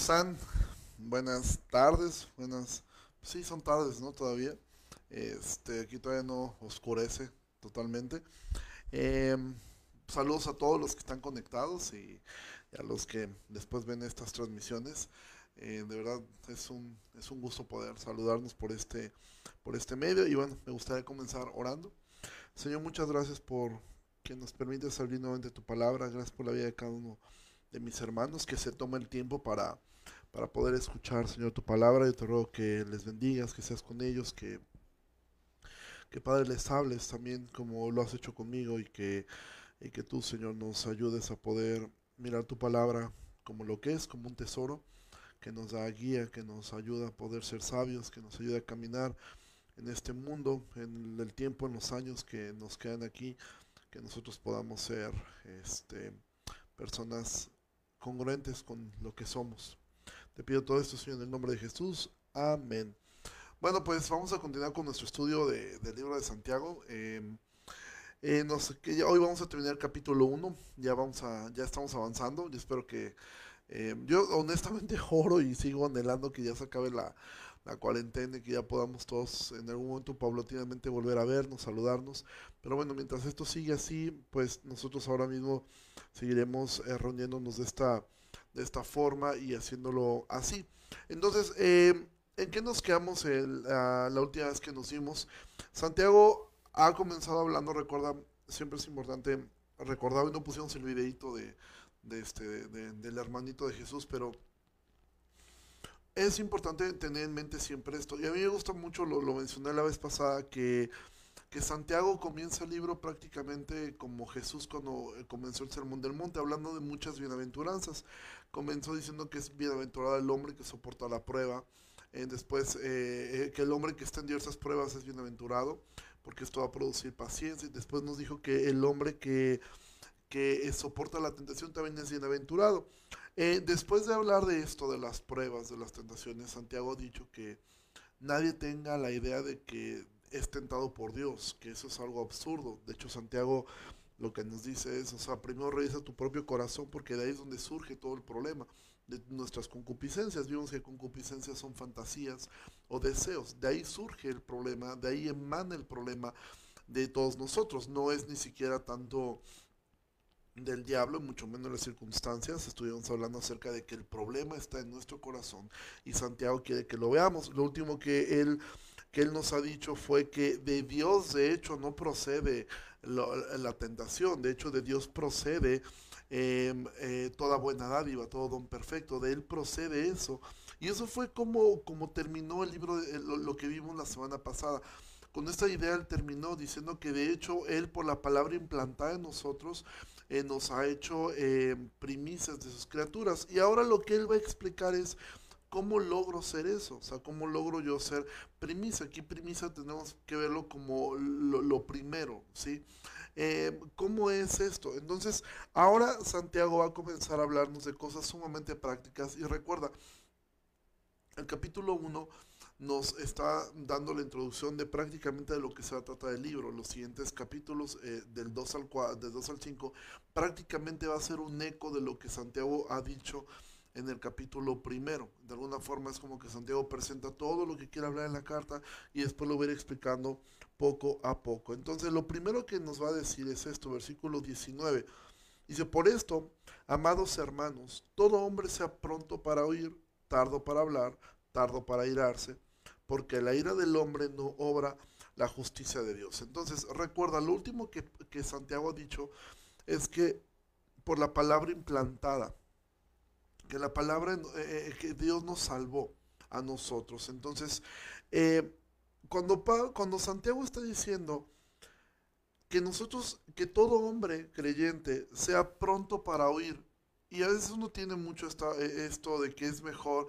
están? Buenas tardes, buenas... Sí, son tardes, ¿no? Todavía. Este, aquí todavía no oscurece totalmente. Em, saludos a todos los que están conectados y, a los que después ven estas transmisiones. Eh, de verdad es un, es un gusto poder saludarnos por este, por este medio y bueno, me gustaría comenzar orando. Señor, muchas gracias por que nos permite salir nuevamente tu palabra. Gracias por la vida de cada uno de mis hermanos que se toma el tiempo para, para poder escuchar, Señor, tu palabra. Yo te ruego que les bendigas, que seas con ellos, que, que Padre les hables también como lo has hecho conmigo y que, y que tú, Señor, nos ayudes a poder mirar tu palabra como lo que es, como un tesoro que nos da guía, que nos ayuda a poder ser sabios, que nos ayuda a caminar en este mundo, en el tiempo, en los años que nos quedan aquí, que nosotros podamos ser este, personas congruentes con lo que somos. Te pido todo esto, Señor, en el nombre de Jesús. Amén. Bueno, pues vamos a continuar con nuestro estudio del libro de Santiago. Em, eh, hoy vamos a terminar el capítulo 1. Ya, vamos a, ya estamos avanzando. Yo espero que... Em, yo honestamente oro y sigo anhelando que ya se acabe la, la cuarentena y que ya podamos todos en algún momento paulatinamente volver a vernos, saludarnos. Pero bueno, mientras esto sigue así, pues nosotros ahora mismo seguiremos eh, reuniéndonos de esta, de esta forma y haciéndolo así. Entonces, eh, ¿en qué nos quedamos la última vez que nos vimos? Santiago ha comenzado hablando, recuerda, siempre es importante recordar, y no pusimos el videito de, de este, del hermanito de Jesús, pero es importante tener en mente siempre esto. Y a mí me gusta mucho, lo, mencioné la vez pasada, que, que, Santiago comienza el libro prácticamente como Jesús cuando eh, comenzó el Sermón del Monte, hablando de muchas bienaventuranzas. Comenzó diciendo que es bienaventurado el hombre que soporta la prueba. Eh, después, eh, que el hombre que está en diversas pruebas es bienaventurado, porque esto va a producir paciencia. Y después nos dijo que el hombre que, que soporta la tentación también es bienaventurado. Eh, después de hablar de esto, de las pruebas, de las tentaciones, Santiago ha dicho que nadie tenga la idea de que es tentado por Dios, que eso es algo absurdo. De hecho, Santiago lo que nos dice es, o sea, primero revisa tu propio corazón porque de ahí es donde surge todo el problema de nuestras concupiscencias. Vimos que concupiscencias son fantasías o deseos. De ahí surge el problema, de ahí emana el problema de todos nosotros. No es ni siquiera tanto del diablo, mucho menos las circunstancias. Estuvimos hablando acerca de que el problema está en nuestro corazón y Santiago quiere que lo veamos. Lo último que él, que él nos ha dicho fue que de Dios de hecho no procede la tentación, de hecho de Dios procede em, eh, toda buena dádiva, todo don perfecto, de él procede eso. Y eso fue como, como terminó el libro, lo, lo que vimos la semana pasada. Con esta idea él terminó diciendo que de hecho él por la palabra implantada en nosotros eh, nos ha hecho eh, primicias de sus criaturas. Y ahora lo que él va a explicar es cómo logro ser eso, o sea, cómo logro yo ser primicia. Aquí primicia tenemos que verlo como lo, primero, ¿sí? Eh, ¿Cómo es esto? Entonces, ahora Santiago va a comenzar a hablarnos de cosas sumamente prácticas y recuerda, el capítulo 1 nos está dando la introducción de prácticamente de lo que se va a tratar del libro. Los siguientes capítulos, eh, del, 2 al 4, del 2 al 5, prácticamente va a ser un eco de lo que Santiago ha dicho en el capítulo primero. De alguna forma es como que Santiago presenta todo lo que quiere hablar en la carta y después lo va a ir explicando poco a poco. Entonces lo primero que nos va a decir es esto, versículo 19. Dice, por esto, amados hermanos, todo hombre sea pronto para oír, tardo para hablar, tardo para irarse porque la ira del hombre no obra la justicia de Dios. Entonces, recuerda, lo último que, Santiago ha dicho es que por la palabra implantada, que la palabra eh, eh, que Dios nos salvó a nosotros. Entonces, eh, cuando, cuando Santiago está diciendo que nosotros, que todo hombre creyente sea pronto para oír, y a veces uno tiene mucho esto de que es mejor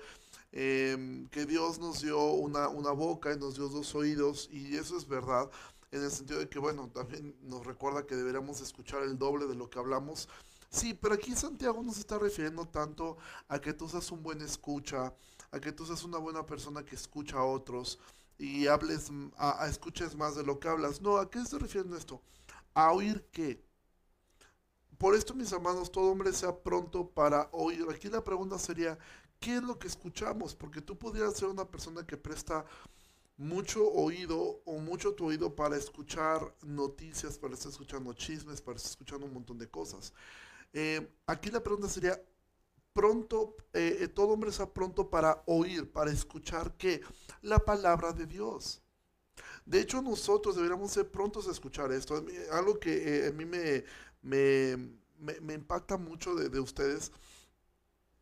Em, que Dios nos dio una, una boca y nos dio dos oídos, y eso es verdad, en el sentido de que, bueno, también nos recuerda que deberíamos escuchar el doble de lo que hablamos. Sí, pero aquí Santiago nos está refiriendo tanto a que tú seas un buen escucha, a que tú seas una buena persona que escucha a otros y hables, a, escuches más de lo que hablas. No, ¿a qué se está refiriendo esto? A oír qué. Por esto, mis hermanos, todo hombre sea pronto para oír. Aquí la pregunta sería, qué es lo que escuchamos, porque tú podrías ser una persona que presta mucho oído o mucho tu oído para escuchar noticias, para estar escuchando chismes, para estar escuchando un montón de cosas. Eh, aquí la pregunta sería, pronto, eh, eh, todo hombre está pronto para oír, para escuchar qué? La palabra de Dios. De hecho, nosotros deberíamos ser prontos a escuchar esto. Algo que a mí me, me, impacta mucho de, de ustedes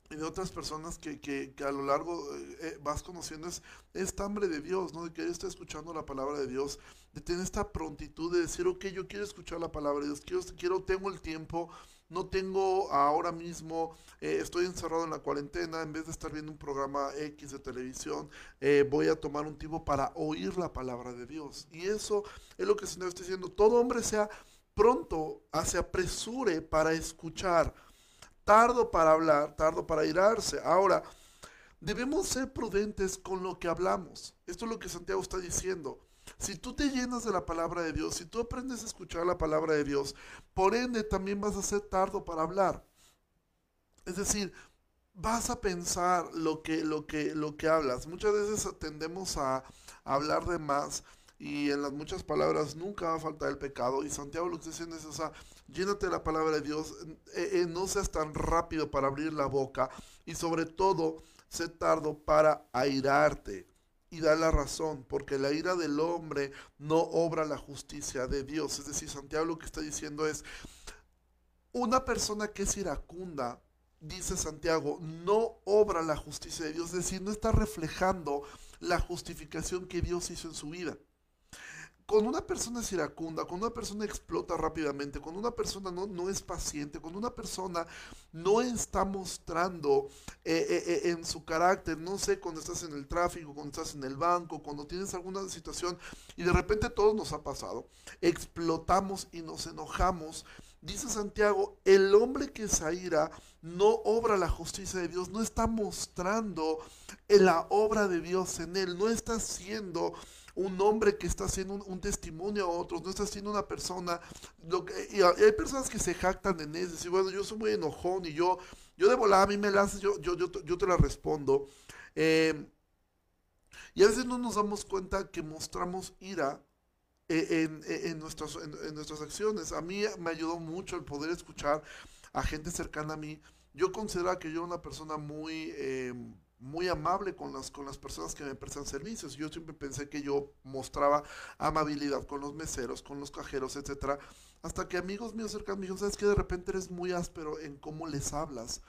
y de otras personas que, que, a lo largo eh, eh, vas conociendo es esta hambre de Dios, ¿no? De que esté escuchando la palabra de Dios, de tener esta prontitud de decir, ok, yo quiero escuchar la palabra de Dios, quiero, quiero tengo el tiempo, no tengo ahora mismo, eh, estoy encerrado en la cuarentena, en vez de estar viendo un programa X de televisión, voy a tomar un tiempo para oír la palabra de Dios. Y eso es lo que el Señor está diciendo, todo hombre sea pronto, se apresure para escuchar tardo para hablar, tardo para irarse. Ahora, debemos ser prudentes con lo que hablamos. Esto es lo que Santiago está diciendo. Si tú te llenas de la palabra de Dios, si tú aprendes a escuchar la palabra de Dios, por ende también vas a ser tardo para hablar. Es decir, vas a pensar lo que, lo que, lo que hablas. Muchas veces tendemos a hablar de más y en las muchas palabras nunca va a faltar el pecado. Y Santiago lo que está diciendo es, o llénate de la palabra de Dios, eh, eh, no seas tan rápido para abrir la boca y sobre todo, sé tardo para airarte y dar la razón, porque la ira del hombre no obra la justicia de Dios. Es decir, Santiago lo que está diciendo es, una persona que es iracunda, dice Santiago, no obra la justicia de Dios, es decir, no está reflejando la justificación que Dios hizo en su vida cuando una persona es iracunda, cuando una persona explota rápidamente, cuando una persona no, no es paciente, cuando una persona no está mostrando eh, eh, eh, en su carácter, no sé, cuando estás en el tráfico, cuando estás en el banco, cuando tienes alguna situación y de repente todo nos ha pasado, explotamos y nos enojamos. Dice Santiago, el hombre que se ira no obra la justicia de Dios, no está mostrando la obra de Dios en él, no está haciendo un hombre que está haciendo un, testimonio a otros, no está siendo una persona, lo que, y hay personas que se jactan en eso, decir, bueno, yo soy muy enojón y yo, yo de volada a mí me la haces, yo, yo, yo, te la respondo. Eh, y a veces no nos damos cuenta que mostramos ira eh, en, en, nuestras, en, nuestras acciones. A mí me ayudó mucho el poder escuchar a gente cercana a mí. Yo considero que yo era una persona muy... Eh, muy amable con las, con las personas que me prestan servicios. Yo siempre pensé que yo mostraba amabilidad con los meseros, con los cajeros, etcétera, hasta que amigos míos cercanos me dijeron, ¿sabes que De repente eres muy áspero en cómo les hablas.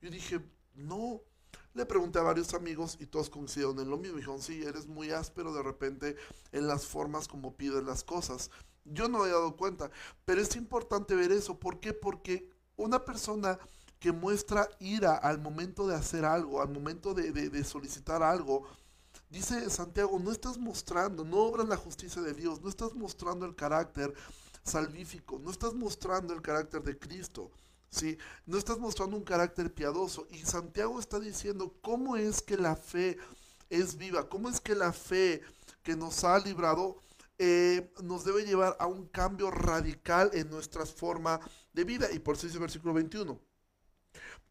Yo dije, no. Le pregunté a varios amigos y todos coincidieron en lo mismo. Dijeron, sí, eres muy áspero de repente en las formas como pides las cosas. Yo no me había dado cuenta, pero es importante ver eso. ¿Por qué? Porque una persona que muestra ira al momento de hacer algo, al momento de, solicitar algo. Dice Santiago, no estás mostrando, no obras la justicia de Dios, no estás mostrando el carácter salvífico, no estás mostrando el carácter de Cristo, ¿sí? no estás mostrando un carácter piadoso. Y Santiago está diciendo, ¿cómo es que la fe es viva? ¿Cómo es que la fe que nos ha librado eh, nos debe llevar a un cambio radical en nuestra forma de vida? Y por eso dice el versículo 21.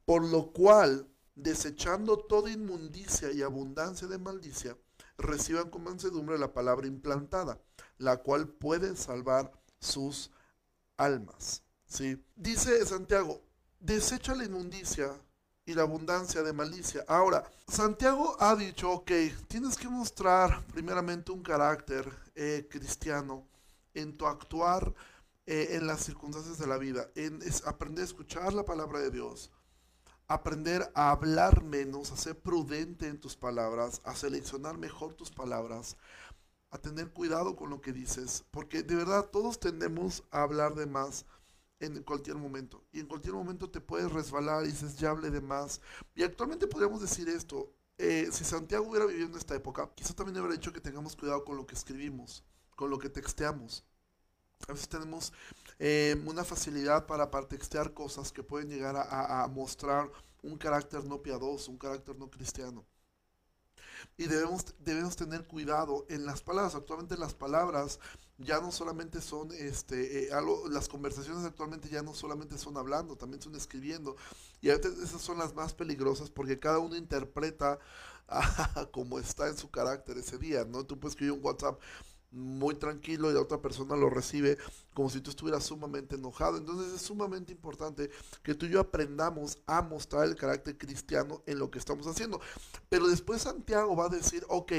Por lo cual, desechando toda inmundicia y abundancia de maldicia, reciban con mansedumbre la palabra implantada, la cual puede salvar sus almas. ¿Sí? Dice Santiago, desecha la inmundicia y la abundancia de malicia. Ahora, Santiago ha dicho, ok, tienes que mostrar primeramente un carácter eh, cristiano en tu actuar eh, en las circunstancias de la vida, en aprender a escuchar la palabra de Dios, aprender a hablar menos, a ser prudente en tus palabras, a seleccionar mejor tus palabras, a tener cuidado con lo que dices, porque de verdad todos tendemos a hablar de más en cualquier momento. Y en cualquier momento te puedes resbalar y dices, ya hablé de más. Y actualmente podríamos decir esto, eh, si Santiago hubiera vivido en esta época, quizá también hubiera dicho que tengamos cuidado con lo que escribimos, con lo que texteamos. A veces tenemos eh, una facilidad para, textear cosas que pueden llegar a, mostrar un carácter no piadoso, un carácter no cristiano. y debemos, debemos tener cuidado en las palabras. Actualmente las palabras ya no solamente son, este, eh, algo, las conversaciones actualmente ya no solamente son hablando, también son escribiendo. Y a veces esas son las más peligrosas porque cada uno interpreta como está en su carácter ese día, ¿no? Tú puedes escribir un WhatsApp muy tranquilo y la otra persona lo recibe como si tú estuvieras sumamente enojado. Entonces es sumamente importante que tú y yo aprendamos a mostrar el carácter cristiano en lo que estamos haciendo. Pero después Santiago va a decir, ok,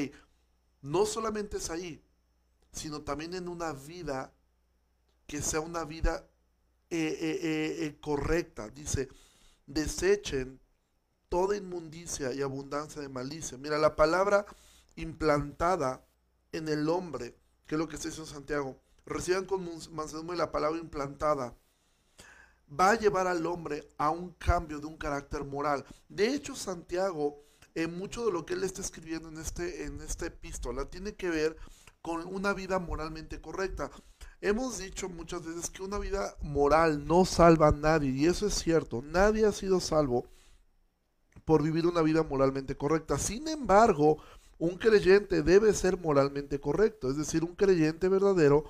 no solamente es ahí, sino también en una vida que sea una vida eh, eh, eh, correcta. Dice, desechen toda inmundicia y abundancia de malicia. Mira, la palabra implantada en el hombre que es lo que está diciendo Santiago, reciban con mansedumbre la palabra implantada, va a llevar al hombre a un cambio de un carácter moral. De hecho, Santiago, en mucho de lo que él está escribiendo en, este, en esta epístola, tiene que ver con una vida moralmente correcta. Hemos dicho muchas veces que una vida moral no salva a nadie, y eso es cierto, nadie ha sido salvo por vivir una vida moralmente correcta. Sin embargo, un creyente debe ser moralmente correcto, es decir, un creyente verdadero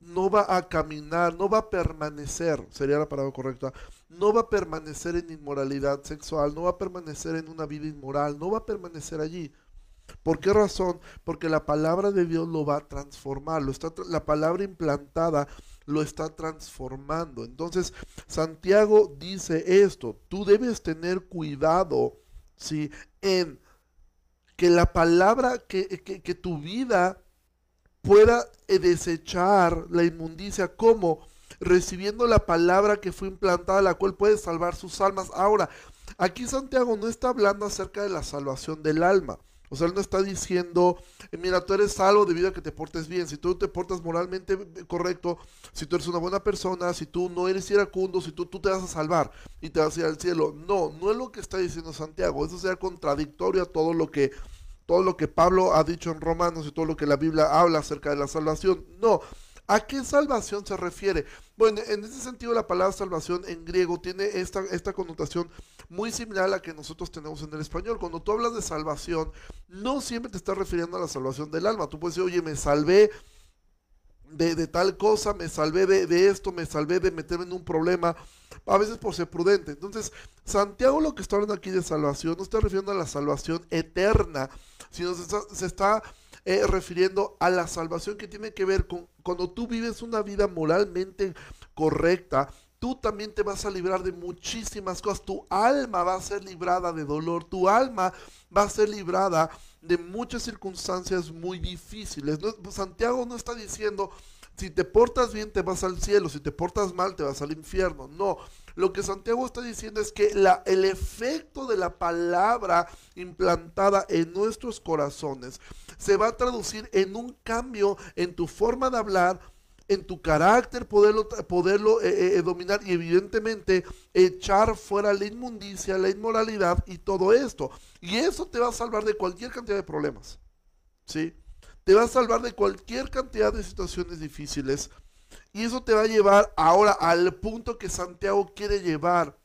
no va a caminar, no va a permanecer, sería la palabra correcta, no va a permanecer en inmoralidad sexual, no va a permanecer en una vida inmoral, no va a permanecer allí. ¿Por qué razón? Porque la palabra de Dios lo va a transformar, lo está, la palabra implantada lo está transformando. Entonces, Santiago dice esto, tú debes tener cuidado, ¿sí? En que la palabra, que, que, tu vida pueda eh, desechar la inmundicia como recibiendo la palabra que fue implantada, la cual puede salvar sus almas. Ahora, aquí Santiago no está hablando acerca de la salvación del alma. O sea, él no está diciendo, eh, mira, tú eres salvo debido a que te portes bien. Si tú te portas moralmente correcto, si tú eres una buena persona, si tú no eres iracundo, si tú, tú te vas a salvar y te vas a ir al cielo. No, no es lo que está diciendo Santiago. Eso sería contradictorio a todo lo que todo lo que Pablo ha dicho en Romanos y todo lo que la Biblia habla acerca de la salvación. No, ¿A qué salvación se refiere? Bueno, en ese sentido la palabra salvación en griego tiene esta, esta connotación muy similar a la que nosotros tenemos en el español. Cuando tú hablas de salvación, no siempre te estás refiriendo a la salvación del alma. Tú puedes decir, oye, me salvé de, tal cosa, me salvé de, de, esto, me salvé de meterme en un problema, a veces por ser prudente. Entonces, Santiago lo que está hablando aquí de salvación, no está refiriendo a la salvación eterna, sino se está, se está eh, refiriendo a la salvación que tiene que ver con cuando tú vives una vida moralmente correcta, tú también te vas a librar de muchísimas cosas. Tu alma va a ser librada de dolor, tu alma va a ser librada de muchas circunstancias muy difíciles. Santiago no está diciendo, si te portas bien te vas al cielo, si te portas mal te vas al infierno. No, lo que Santiago está diciendo es que la, el efecto de la palabra implantada en nuestros corazones se va a traducir en un cambio en tu forma de hablar, en tu carácter, poderlo, poderlo eh, eh, eh, dominar y evidentemente echar fuera la inmundicia, la inmoralidad y todo esto. Y eso te va a salvar de cualquier cantidad de problemas. ¿Sí? Te va a salvar de cualquier cantidad de situaciones difíciles y eso te va a llevar ahora al punto que Santiago quiere llevar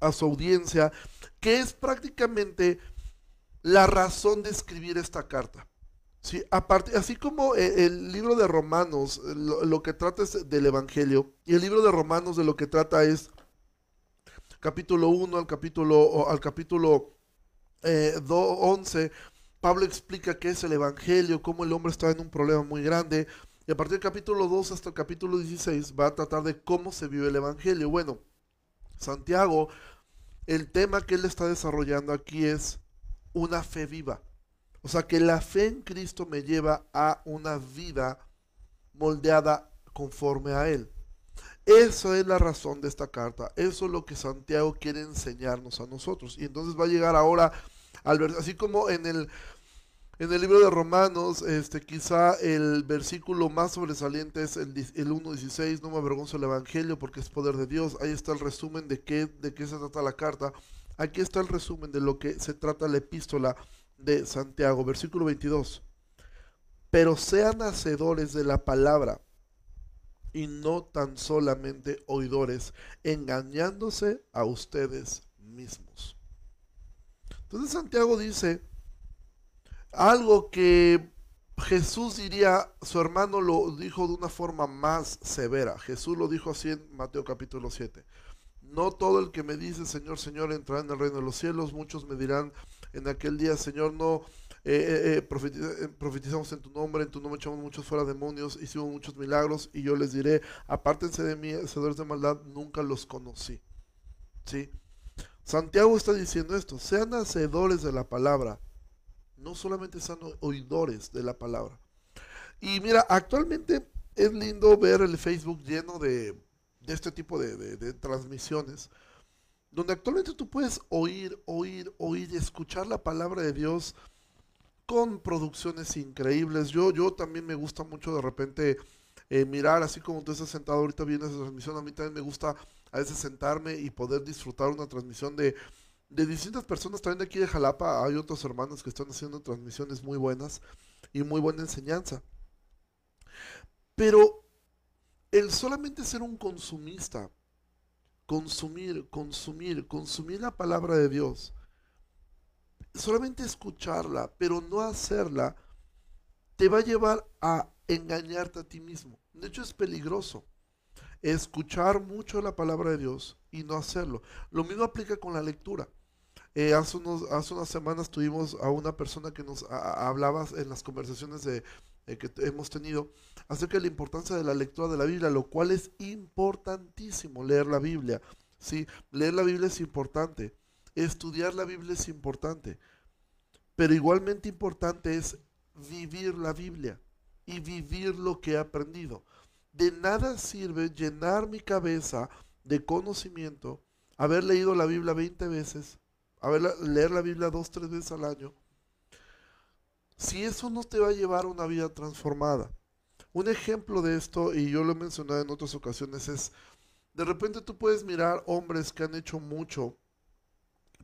a su audiencia, que es prácticamente la razón de escribir esta carta. Así como eh, el libro de Romanos lo, que trata es del Evangelio, y el libro de Romanos de lo que trata es capítulo 1 al capítulo, al capítulo eh, 11, Pablo explica qué es el Evangelio, cómo el hombre está en un problema muy grande, y a partir del capítulo 2 hasta el capítulo 16 va a tratar de cómo se vive el Evangelio. Bueno, Santiago, el tema que él está desarrollando aquí es una fe viva. O sea, que la fe en Cristo me lleva a una vida moldeada conforme a Él. Eso es la razón de esta carta. Eso es lo que Santiago quiere enseñarnos a nosotros. Y entonces va a llegar ahora al ver, así como en el en el libro de Romanos, este, quizá el versículo más sobresaliente es el, el 1.16, no me avergonzo el Evangelio porque es poder de Dios. Ahí está el resumen de qué, de qué se trata la carta. Aquí está el resumen de lo que se trata la epístola de Santiago, versículo 22. Pero sean hacedores de la palabra y no tan solamente oidores, engañándose a ustedes mismos. Entonces Santiago dice algo que Jesús diría, su hermano lo dijo de una forma más severa. Jesús lo dijo así en Mateo capítulo 7. No todo el que me dice Señor, Señor entrará en el reino de los cielos. Muchos me dirán en aquel día, Señor, no eh, eh, eh, profetizamos en tu nombre, en tu nombre echamos muchos fuera demonios, hicimos muchos milagros. Y yo les diré, apártense de mí, hacedores de maldad, nunca los conocí. ¿Sí? Santiago está diciendo esto, sean hacedores de la palabra no solamente son oidores de la palabra. Y mira, actualmente es lindo ver el Facebook lleno de, este tipo de, transmisiones, donde actualmente tú puedes oír, oír, oír y escuchar la palabra de Dios con producciones increíbles. Yo, yo también me gusta mucho de repente eh, mirar, así como tú estás sentado ahorita viendo esa transmisión, a mí también me gusta a veces sentarme y poder disfrutar una transmisión de, de distintas personas también de aquí de Jalapa. Hay otros hermanos que están haciendo transmisiones muy buenas y muy buena enseñanza. Pero el solamente ser un consumista, consumir, consumir, consumir la palabra de Dios, solamente escucharla, pero no hacerla, te va a llevar a engañarte a ti mismo. De hecho, es peligroso escuchar mucho la palabra de Dios y no hacerlo. Lo mismo aplica con la lectura. Eh, hace, unos, hace unas semanas tuvimos a una persona que nos hablaba en las conversaciones de, que hemos tenido acerca de la importancia de la lectura de la Biblia, lo cual es importantísimo, leer la Biblia. ¿sí? Leer la Biblia es importante, estudiar la Biblia es importante, pero igualmente importante es vivir la Biblia y vivir lo que he aprendido. De nada sirve llenar mi cabeza de conocimiento, haber leído la Biblia 20 veces, a ver, leer la Biblia dos, tres veces al año, si eso no te va a llevar a una vida transformada. Un ejemplo de esto, y yo lo he mencionado en otras ocasiones, es, de repente tú puedes mirar hombres que han hecho mucho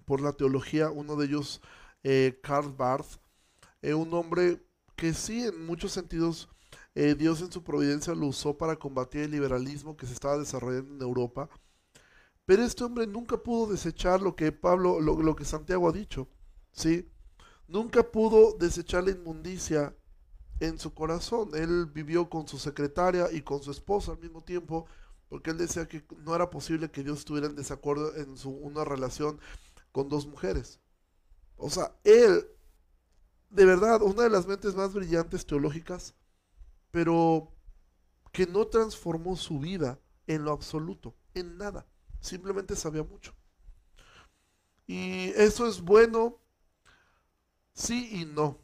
por la teología, uno de ellos, eh, Karl Barth, eh, un hombre que sí, en muchos sentidos, eh, Dios en su providencia lo usó para combatir el liberalismo que se estaba desarrollando en Europa pero este hombre nunca pudo desechar lo que Pablo, lo, que Santiago ha dicho, ¿sí? Nunca pudo desechar la inmundicia en su corazón. Él vivió con su secretaria y con su esposa al mismo tiempo, porque él decía que no era posible que Dios estuviera en desacuerdo en su, una relación con dos mujeres. O sea, él, de verdad, una de las mentes más brillantes teológicas, pero que no transformó su vida en lo absoluto, en nada. Simplemente sabía mucho. Y eso es bueno, sí y no.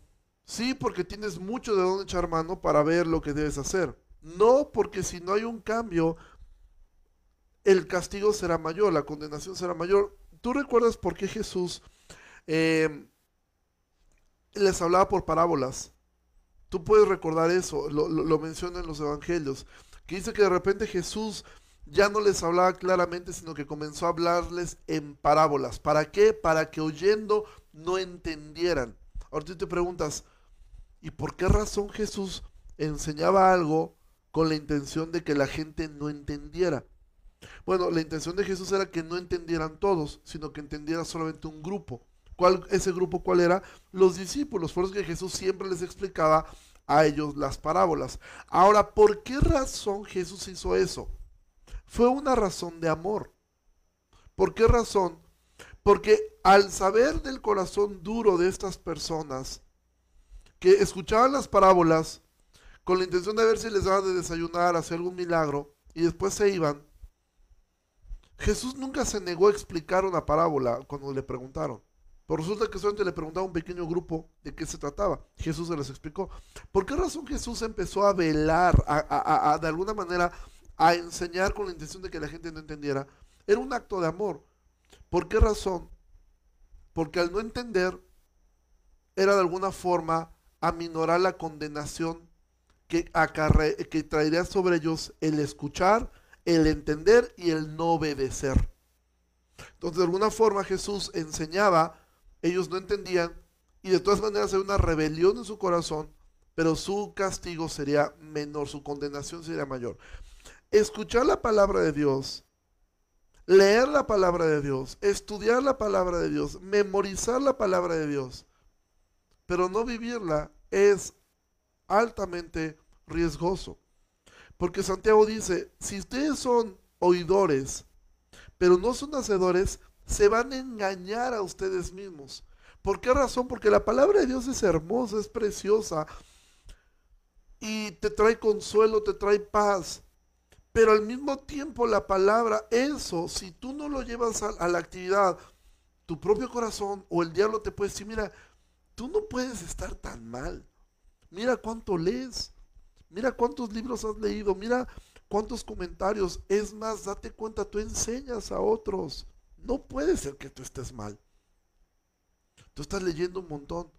Sí, porque tienes mucho de dónde echar mano para ver lo que debes hacer. No, porque si no hay un cambio, el castigo será mayor, la condenación será mayor. ¿Tú recuerdas por qué Jesús eh, les hablaba por parábolas? Tú puedes recordar eso, lo, lo menciona en los evangelios, que dice que de repente Jesús ya no les hablaba claramente, sino que comenzó a hablarles en parábolas. ¿Para qué? Para que oyendo no entendieran. Ahora tú te preguntas, ¿y por qué razón Jesús enseñaba algo con la intención de que la gente no entendiera? Bueno, la intención de Jesús era que no entendieran todos, sino que entendiera solamente un grupo. ¿Cuál, ese grupo cuál era? Los discípulos. Por eso que Jesús siempre les explicaba a ellos las parábolas. Ahora, ¿por qué razón Jesús hizo eso? fue una razón de amor. ¿Por qué razón? Porque al saber del corazón duro de estas personas, que escuchaban las parábolas con la intención de ver si les daban de desayunar, hacer algún milagro, y después se iban, Jesús nunca se negó a explicar una parábola cuando le preguntaron. Por resulta que solamente le preguntaba a un pequeño grupo de qué se trataba. Jesús se les explicó. ¿Por qué razón Jesús empezó a velar, de alguna manera a enseñar con la intención de que la gente no entendiera, era un acto de amor. ¿Por qué razón? Porque al no entender, era de alguna forma aminorar la condenación que, que traería sobre ellos el escuchar, el entender y el no obedecer. Entonces, de alguna forma Jesús enseñaba, ellos no entendían, y de todas maneras hay una rebelión en su corazón, pero su castigo sería menor, su condenación sería mayor escuchar la palabra de Dios leer la palabra de Dios, estudiar la palabra de Dios, memorizar la palabra de Dios, pero no vivirla es altamente riesgoso. Porque Santiago dice, si ustedes son oidores, pero no son hacedores, se van a engañar a ustedes mismos. ¿Por qué razón? Porque la palabra de Dios es hermosa, es preciosa y te trae consuelo, te trae paz. Pero al mismo tiempo la palabra, eso, si tú no lo llevas a, la actividad, tu propio corazón o el diablo te puede decir, mira, tú no puedes estar tan mal. Mira cuánto lees. Mira cuántos libros has leído. Mira cuántos comentarios. Es más, date cuenta, tú enseñas a otros. No puede ser que tú estés mal. Tú estás leyendo un montón.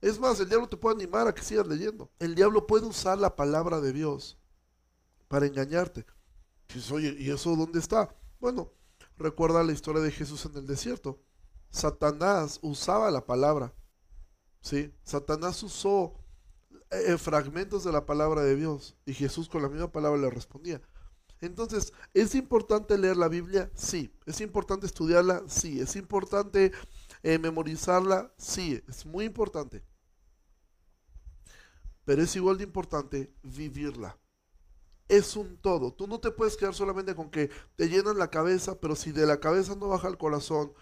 Es más, el diablo te puede animar a que sigas leyendo. El diablo puede usar la palabra de Dios para engañarte. ¿y eso dónde está? Bueno, recuerda la historia de Jesús en el desierto. Satanás usaba la palabra. ¿sí? Satanás usó eh, fragmentos de la palabra de Dios y Jesús con la misma palabra le respondía. Entonces, ¿es importante leer la Biblia? Sí. ¿Es importante estudiarla? Sí. ¿Es importante eh, memorizarla? Sí. Es muy importante. Pero es igual de importante vivirla. Es un todo. Tú no te puedes quedar solamente con que te llenan la cabeza, pero si de la cabeza no baja el corazón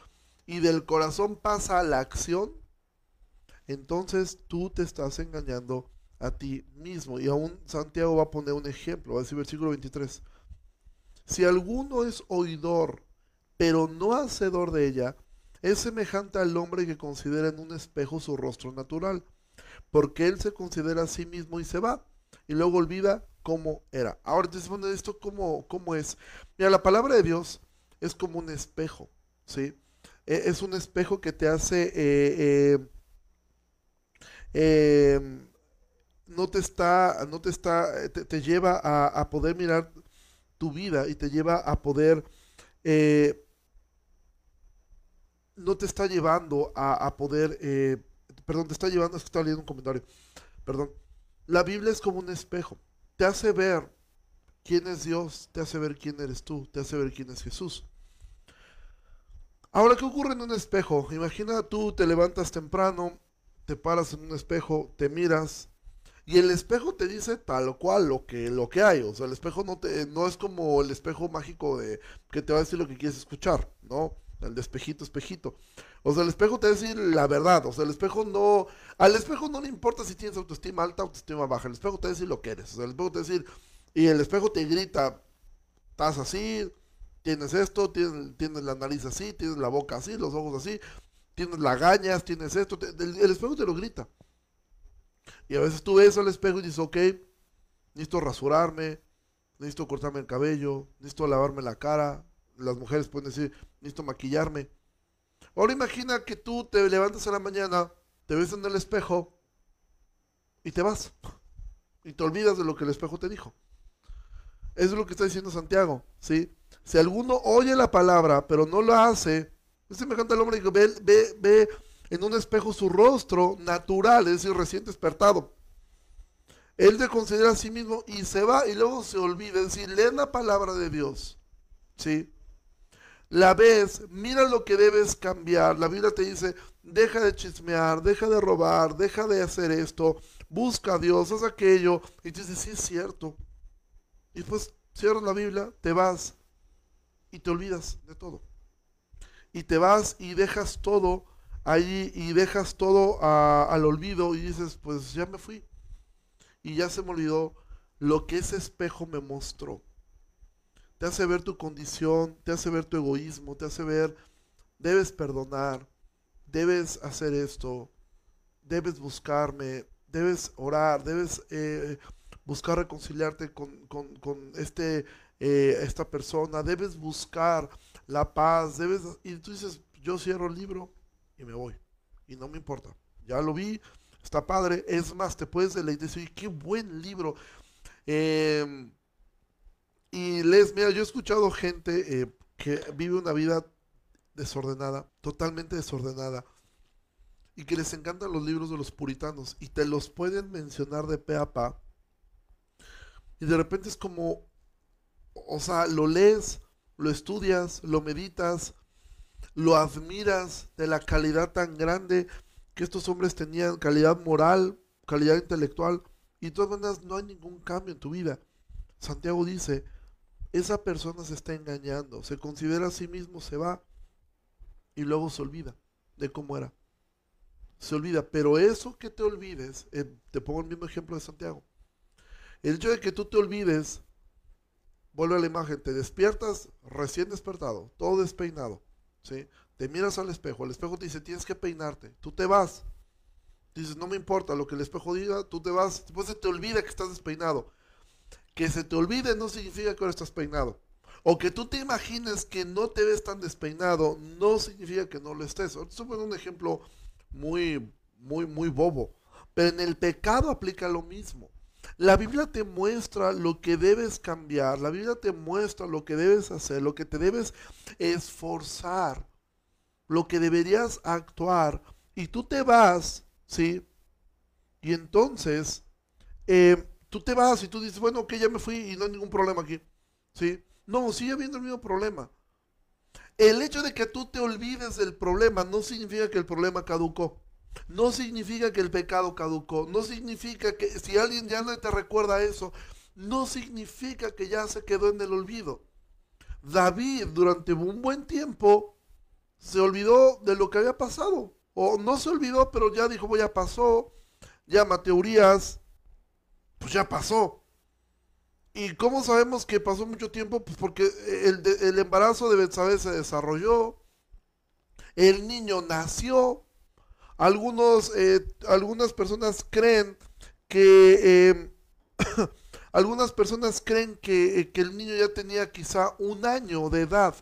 y del corazón pasa a la acción, entonces tú te estás engañando a ti mismo. Y aún Santiago va a poner un ejemplo, va a decir versículo 23. Si alguno es oidor, pero no hacedor de ella, es semejante al hombre que considera en un espejo su rostro natural, porque él se considera a sí mismo y se va, y luego olvida cómo era. Ahora te poner esto cómo, cómo es. Mira, la palabra de Dios es como un espejo, ¿sí? E, es un espejo que te hace... Eh, eh, eh, no te está, no te está, te, lleva a, poder mirar tu vida y te lleva a poder, eh, no te está llevando a, poder, eh, perdón, te está llevando, es que estaba leyendo un comentario, perdón. La Biblia es como un espejo, te hace ver quién es Dios, te hace ver quién eres tú, te hace ver quién es Jesús. Ahora, ¿qué ocurre en un espejo? Imagina tú te levantas temprano, te paras en un espejo, te miras, y el espejo te dice tal cual lo que, lo que hay. O sea, el espejo no, te, no es como el espejo mágico de que te va a decir lo que quieres escuchar, ¿no? El de espejito, espejito. O sea, el espejo te va a decir la verdad. O sea, el espejo no. Al espejo no le importa si tienes autoestima alta o autoestima baja. El espejo te va a decir lo que eres. O sea, el espejo te va a decir. Y el espejo te grita: estás así, tienes esto, tienes, la nariz así, tienes la boca así, los ojos así, tienes lagañas, tienes esto. el espejo te lo grita. Y a veces tú ves al espejo y dices, ok, necesito rasurarme, necesito cortarme el cabello, necesito lavarme la cara. Las mujeres pueden decir, necesito maquillarme. Ahora imagina que tú te levantas en la mañana, te ves en el espejo y te vas. Y te olvidas de lo que el espejo te dijo. Eso es lo que está diciendo Santiago, ¿sí? Si alguno oye la palabra, pero no lo hace, es semejante al hombre que ve, ve, ve en un espejo su rostro natural, es decir, recién despertado. Él se considera a sí mismo y se va y luego se olvida. Es decir, lee la palabra de Dios. ¿Sí? La ves, mira lo que debes cambiar. La Biblia te dice, deja de chismear, deja de robar, deja de hacer esto, busca a Dios, haz aquello. Y tú dices, sí es cierto. Y pues cierras la Biblia, te vas y te olvidas de todo. Y te vas y dejas todo ahí y dejas todo al olvido y dices, pues ya me fui. Y ya se me olvidó lo que ese espejo me mostró. Te hace ver tu condición, te hace ver tu egoísmo, te hace ver, debes perdonar, debes hacer esto, debes buscarme, debes orar, debes eh, buscar reconciliarte con, este, eh, esta persona, debes buscar la paz, debes, y tú dices, yo cierro el libro, y me voy. Y no me importa. Ya lo vi, está padre. Es más, te puedes leer y decir, qué buen libro. Em, y les, mira, yo he escuchado gente eh, que vive una vida desordenada, totalmente desordenada, y que les encantan los libros de los puritanos, y te los pueden mencionar de pe a pa. Y de repente es como, o sea, lo lees lo estudias, lo meditas, lo admiras de la calidad tan grande que estos hombres tenían, calidad moral, calidad intelectual, y de todas maneras no hay ningún cambio en tu vida. Santiago dice, esa persona se está engañando, se considera a sí mismo, se va y luego se olvida de cómo era. Se olvida, pero eso que te olvides, eh, te pongo el mismo ejemplo de Santiago. El hecho de que tú te olvides, vuelve a la imagen, te despiertas recién despertado, todo despeinado, ¿sí? Te miras al espejo, el espejo te dice, tienes que peinarte, tú te vas. Dices, no me importa lo que el espejo diga, tú te vas, después se te olvida que estás despeinado. Que se te olvide no significa que ahora estás peinado. O que tú te imagines que no te ves tan despeinado, no significa que no lo estés. Esto es un ejemplo muy, muy, muy bobo. Pero en el pecado aplica lo mismo. La Biblia te muestra lo que debes cambiar, la Biblia te muestra lo que debes hacer, lo que te debes esforzar, lo que deberías actuar. Y tú te vas, ¿sí? Y entonces, eh, tú te vas y tú dices, bueno, que ya me fui y no hay ningún problema aquí, ¿sí? No, sigue habiendo el mismo problema. El hecho de que tú te olvides del problema no significa que el problema caducó. No significa que el pecado caducó. No significa que si alguien ya no te recuerda eso, no significa que ya se quedó en el olvido. David durante un buen tiempo se olvidó de lo que había pasado. O no se olvidó, pero ya dijo, ya pasó. Ya Mateurías, pues ya pasó. ¿Y cómo sabemos que pasó mucho tiempo? Pues porque el, embarazo de Betsabé se desarrolló, el niño nació. Algunos, eh, algunas personas creen que em, algunas personas creen que, que, el niño ya tenía quizá un año de edad,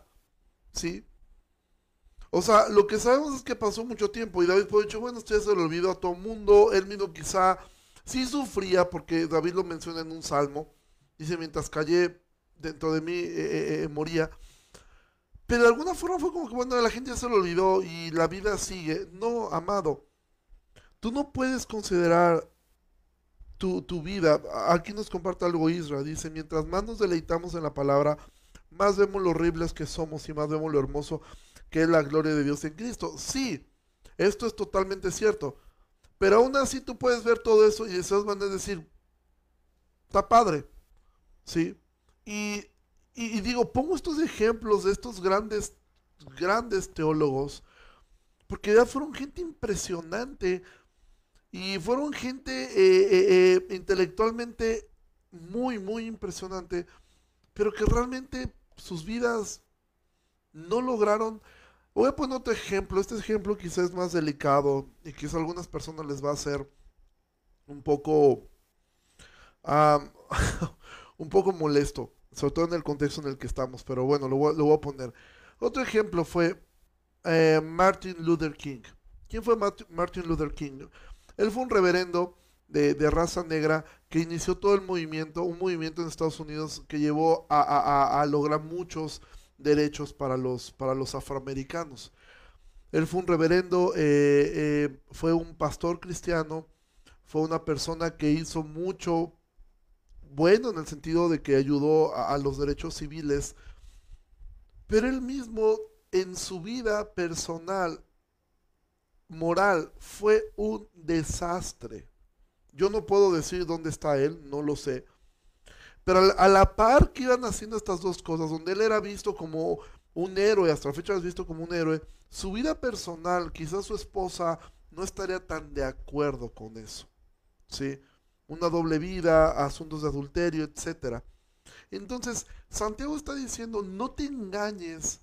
¿sí? O sea, lo que sabemos es que pasó mucho tiempo y David puede decir, bueno, esto se lo olvidó a todo el mundo, él mismo quizá sí sufría, porque David lo menciona en un salmo, Dice, mientras callé, dentro de mí eh, eh, eh, moría. Pero de alguna forma fue como que, bueno, la gente se lo olvidó y la vida sigue. No, amado. Tú no puedes considerar tu, tu vida. Aquí nos comparte algo Israel. Dice, mientras más nos deleitamos en la palabra, más vemos lo horribles que somos y más vemos lo hermoso que es la gloria de Dios en Cristo. Sí, esto es totalmente cierto. Pero aún así tú puedes ver todo eso y esas maneras decir, está padre. ¿sí? Y, digo, pongo estos ejemplos de estos grandes, grandes teólogos, porque ya fueron gente impresionante y fueron gente eh, eh, eh, intelectualmente muy, muy impresionante, pero que realmente sus vidas no lograron. Voy a poner otro ejemplo. Este ejemplo quizás es más delicado y quizás a algunas personas les va a ser un poco un poco molesto, sobre todo en el contexto en el que estamos, pero bueno, lo voy, a poner. Otro ejemplo fue eh, Martin Luther King. ¿Quién fue Martin Luther King? Él fue un reverendo de, raza negra que inició todo el movimiento, un movimiento en Estados Unidos que llevó a, lograr muchos derechos para los, para los afroamericanos. Él fue un reverendo, eh, eh, fue un pastor cristiano, fue una persona que hizo mucho bueno en el sentido de que ayudó a, los derechos civiles, pero él mismo en su vida personal, moral, fue un desastre. Yo no puedo decir dónde está él, no lo sé. Pero a la par que iban haciendo estas dos cosas, donde él era visto como un héroe, hasta la fecha es visto como un héroe, su vida personal, quizás su esposa no estaría tan de acuerdo con eso. ¿Sí? una doble vida, asuntos de adulterio, etc. Entonces, Santiago está diciendo, no te engañes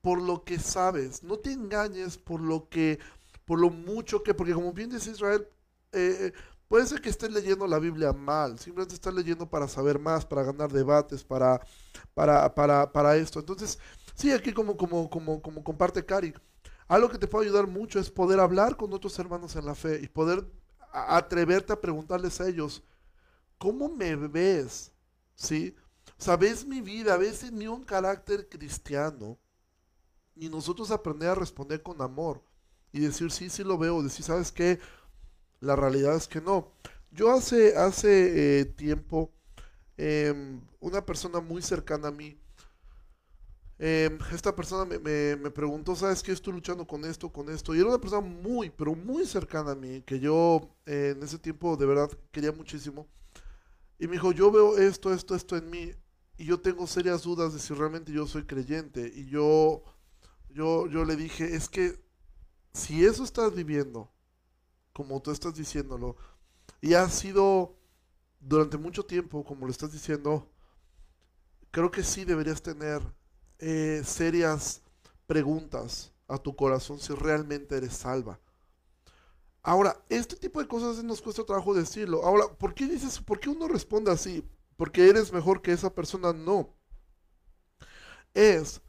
por lo que sabes, no te engañes por lo que, por lo mucho que, porque como bien dice Israel, eh, puede ser que estés leyendo la Biblia mal, simplemente estás leyendo para saber más, para ganar debates, para, para, para, para esto. Entonces, sí, aquí como, como, como, como comparte Cari, algo que te puede ayudar mucho es poder hablar con otros hermanos en la fe y poder atreverte a preguntarles a ellos, ¿cómo me ves? ¿Sí? ¿Sabes mi vida? ¿Ves en mí un carácter cristiano? Y nosotros aprender a responder con amor y decir, sí, sí lo veo, decir, ¿sabes qué? La realidad es que no. Yo hace, hace eh, tiempo, em, una persona muy cercana a mí Em, esta persona me, preguntó, ¿sabes qué? Estoy luchando con esto, con esto. Y era una persona muy, pero muy cercana a mí, que yo eh, en ese tiempo de verdad quería muchísimo. Y me dijo, yo veo esto, esto, esto en mí. Y yo tengo serias dudas de si realmente yo soy creyente. Y yo, yo, yo le dije, es que si eso estás viviendo, como tú estás diciéndolo, y ha sido durante mucho tiempo, como lo estás diciendo, creo que sí deberías tener eh, serias preguntas a tu corazón si realmente eres salva. Ahora, este tipo de cosas nos cuesta trabajo decirlo. Ahora, ¿por qué dices, por qué uno responde así? ¿Porque eres mejor que esa persona? No. Es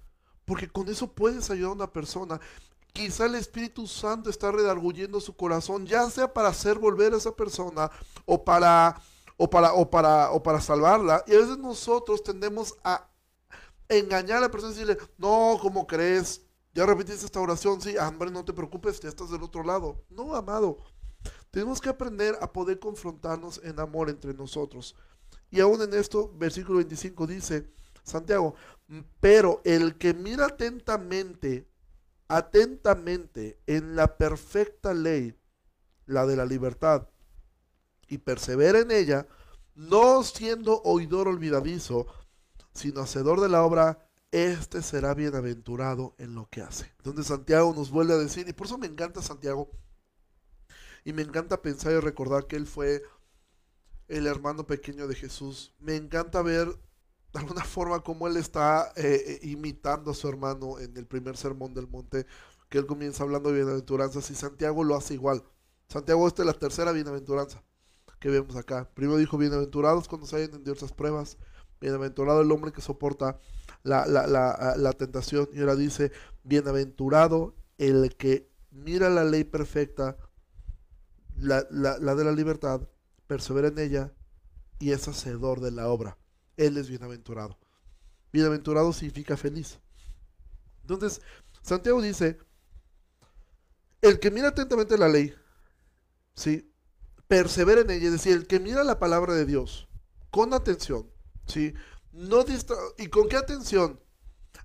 porque con eso puedes ayudar a una persona. Quizá el Espíritu Santo está redarguyendo su corazón, ya sea para hacer volver a esa persona o para, o para, o para, o para salvarla. Y a veces nosotros tendemos a engañar a la persona y decirle, no, ¿cómo crees? Ya repetiste esta oración, sí, hombre, no te preocupes, ya estás del otro lado. No, amado. Tenemos que aprender a poder confrontarnos en amor entre nosotros. Y aún en esto, versículo 25 dice, Santiago, pero el que mira atentamente, atentamente en la perfecta ley, la de la libertad, y persevera en ella, no siendo oidor olvidadizo, sino hacedor de la obra, este será bienaventurado en lo que hace. Entonces Santiago nos vuelve a decir, y por eso me encanta Santiago, y me encanta pensar y recordar que él fue el hermano pequeño de Jesús. Me encanta ver de alguna forma cómo él está eh, eh, imitando a su hermano en el primer sermón del monte, que él comienza hablando de bienaventuranzas y Santiago lo hace igual. Santiago esta es la tercera bienaventuranza que vemos acá. Primero dijo bienaventurados cuando se hayan en diversas pruebas. Bienaventurado el hombre que soporta la, la, tentación. Y ahora dice, bienaventurado el que mira la ley perfecta, la, de la libertad, persevera en ella y es hacedor de la obra. Él es bienaventurado. Bienaventurado significa feliz. Entonces, Santiago dice, el que mira atentamente la ley, ¿sí? persevera en ella, es decir, el que mira la palabra de Dios con atención, ¿sí? No ¿Y con qué atención?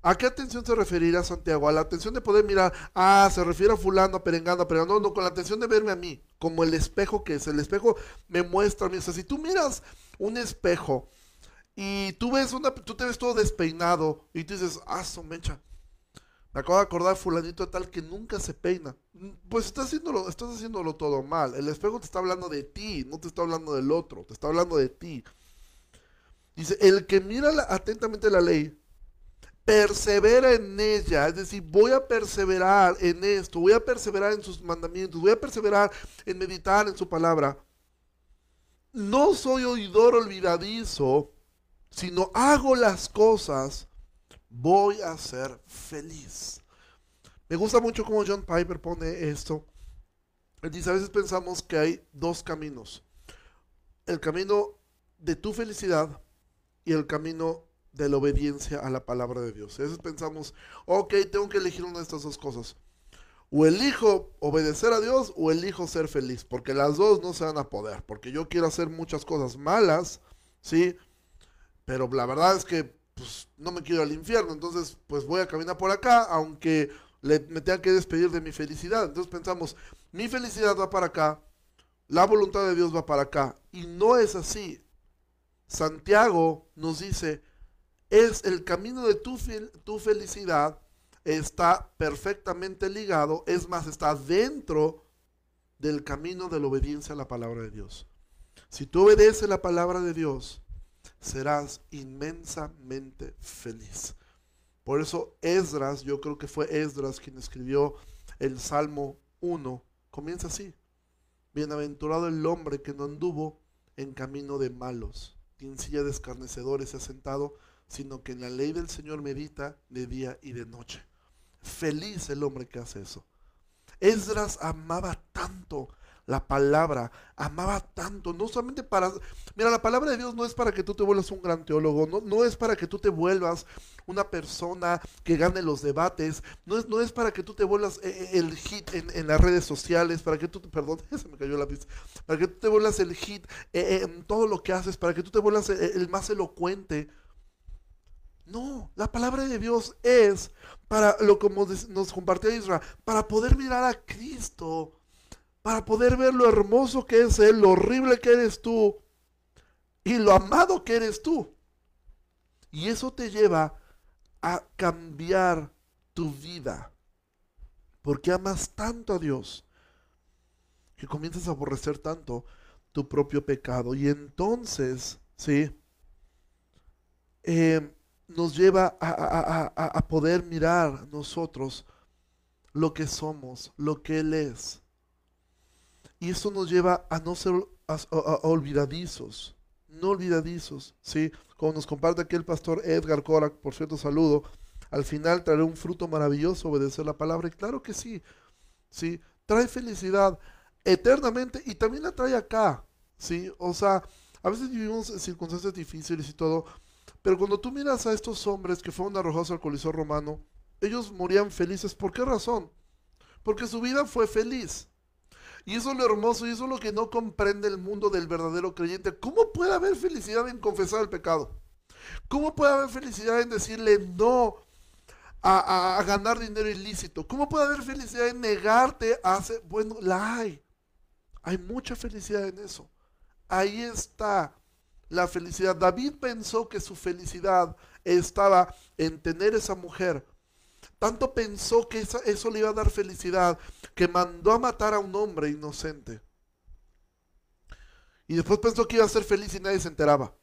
¿A qué atención se referirá Santiago? A la atención de poder mirar, ah, se refiere a fulano, a perengano, no, no, con la atención de verme a mí, como el espejo que es. El espejo me muestra a mí. O sea, si tú miras un espejo y tú ves tú te ves todo despeinado y tú dices, ah, mecha. Me acabo de acordar fulanito tal que nunca se peina. Pues estás haciéndolo, estás haciéndolo todo mal. El espejo te está hablando de ti, no te está hablando del otro, te está hablando de ti. Dice, el que mira atentamente la ley, persevera en ella, es decir, voy a perseverar en esto, voy a perseverar en sus mandamientos, voy a perseverar en meditar en su palabra. No soy oidor olvidadizo, sino hago las cosas, voy a ser feliz. Me gusta mucho cómo John Piper pone esto. Él dice, a veces pensamos que hay dos caminos. El camino de tu felicidad y el camino de la obediencia a la palabra de Dios. A veces pensamos, ok, tengo que elegir una de estas dos cosas. O elijo obedecer a Dios o elijo ser feliz, porque las dos no se van a poder, porque yo quiero hacer muchas cosas malas, ¿sí? Pero la verdad es que pues, no me quiero al infierno, entonces pues voy a caminar por acá, aunque me tenga que despedir de mi felicidad. Entonces pensamos, mi felicidad va para acá, la voluntad de Dios va para acá, y no es así. Santiago nos dice, es el camino de tu, tu felicidad, está perfectamente ligado, es más, está dentro del camino de la obediencia a la palabra de Dios. Si tú obedeces la palabra de Dios, serás inmensamente feliz. Por eso Esdras, yo creo que fue Esdras quien escribió el Salmo 1, comienza así. Bienaventurado el hombre que no anduvo en camino de malos, en silla de escarnecedores ha sentado, sino que en la ley del Señor medita de día y de noche. Feliz el hombre que hace eso. Esdras amaba tanto la palabra, amaba tanto, no solamente para... Mira, la palabra de Dios no es para que tú te vuelvas un gran teólogo, no, no es para que tú te vuelvas una persona que gane los debates, no es, no es para que tú te vuelvas eh, eh, el hit en, las redes sociales, para que tú, perdón, se me cayó la pista, para que tú te vuelvas el hit eh, en todo lo que haces, para que tú te vuelvas el, el más elocuente. No, la palabra de Dios es para lo como nos compartió Israel, para poder mirar a Cristo, para poder ver lo hermoso que es Él, lo horrible que eres tú y lo amado que eres tú. Y eso te lleva a cambiar tu vida. Porque amas tanto a Dios que comienzas a aborrecer tanto tu propio pecado. Y entonces, ¿sí? Eh, nos lleva a, poder mirar nosotros lo que somos, lo que Él es. Y eso nos lleva a no ser olvidadizos, no olvidadizos, ¿sí? Como nos comparte aquí el pastor Edgar Korak, por cierto saludo, al final traerá un fruto maravilloso obedecer la palabra. Y claro que sí, ¿sí? Trae felicidad eternamente y también la trae acá, ¿sí? O sea, a veces vivimos en circunstancias difíciles y todo, pero cuando tú miras a estos hombres que fueron arrojados al coliseo romano, ellos morían felices. ¿Por qué razón? Porque su vida fue feliz. Y eso es lo hermoso y eso es lo que no comprende el mundo del verdadero creyente. ¿Cómo puede haber felicidad en confesar el pecado? ¿Cómo puede haber felicidad en decirle no a, ganar dinero ilícito? ¿Cómo puede haber felicidad en negarte a hacer... Bueno, la hay. Hay mucha felicidad en eso. Ahí está la felicidad. David pensó que su felicidad estaba en tener esa mujer. Tanto pensó que eso le iba a dar felicidad que mandó a matar a un hombre inocente. Y después pensó que iba a ser feliz y nadie se enteraba.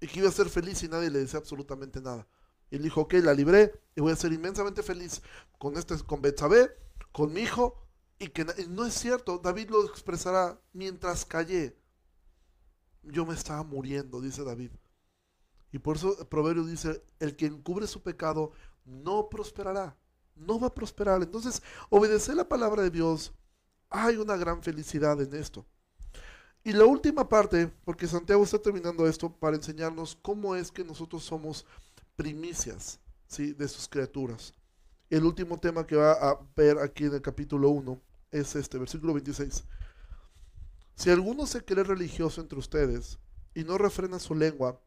Y que iba a ser feliz y nadie le decía absolutamente nada. Y él dijo, ok, la libré y voy a ser inmensamente feliz con este, con Betsabé, con mi hijo. Y que no es cierto, David lo expresará mientras callé yo me estaba muriendo, dice David. Y por eso proverbio dice, el que encubre su pecado no prosperará, no va a prosperar. Entonces, obedecer la palabra de Dios, hay una gran felicidad en esto. Y la última parte, porque Santiago está terminando esto para enseñarnos cómo es que nosotros somos primicias ¿sí? de sus criaturas. El último tema que va a ver aquí en el capítulo 1 es este, versículo 26. Si alguno se cree religioso entre ustedes y no refrena su lengua,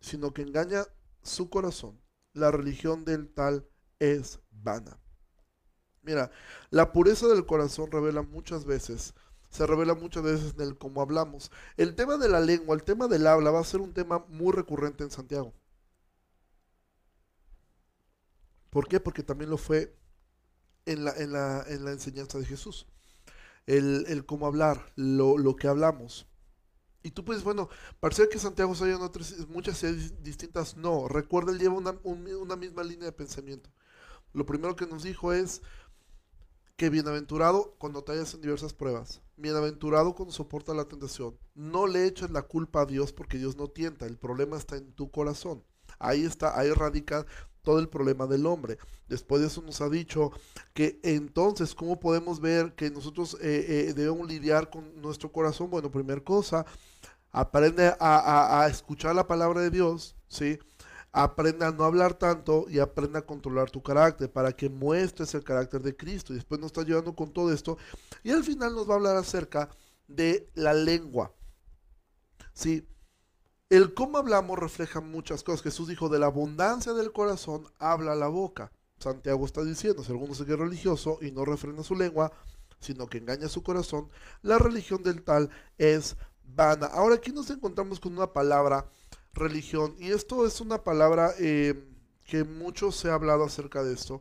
sino que engaña su corazón, la religión del tal es vana. Mira, la pureza del corazón revela muchas veces, se revela muchas veces en el cómo hablamos. El tema de la lengua, el tema del habla va a ser un tema muy recurrente en Santiago. ¿Por qué? Porque también lo fue en la, en la, en la enseñanza de Jesús el, cómo hablar, lo, que hablamos. Y tú puedes, bueno, parece que Santiago en otras, muchas distintas. No, recuerda, él lleva una, una misma línea de pensamiento. Lo primero que nos dijo es que bienaventurado cuando te hayas en diversas pruebas, bienaventurado cuando soporta la tentación. No le eches la culpa a Dios porque Dios no tienta, el problema está en tu corazón. Ahí está, ahí radica todo el problema del hombre. Después de eso nos ha dicho que entonces, ¿cómo podemos ver que nosotros eh, eh, debemos lidiar con nuestro corazón? Bueno, primera cosa, aprende a, escuchar la palabra de Dios, ¿sí? Aprende a no hablar tanto y aprende a controlar tu carácter para que muestres el carácter de Cristo. Y después nos está ayudando con todo esto. Y al final nos va a hablar acerca de la lengua. ¿Sí? El cómo hablamos refleja muchas cosas. Jesús dijo, de la abundancia del corazón habla la boca. Santiago está diciendo, si alguno se cree religioso y no refrena su lengua, sino que engaña su corazón, la religión del tal es vana. Ahora aquí nos encontramos con una palabra, religión, y esto es una palabra eh, que mucho se ha hablado acerca de esto.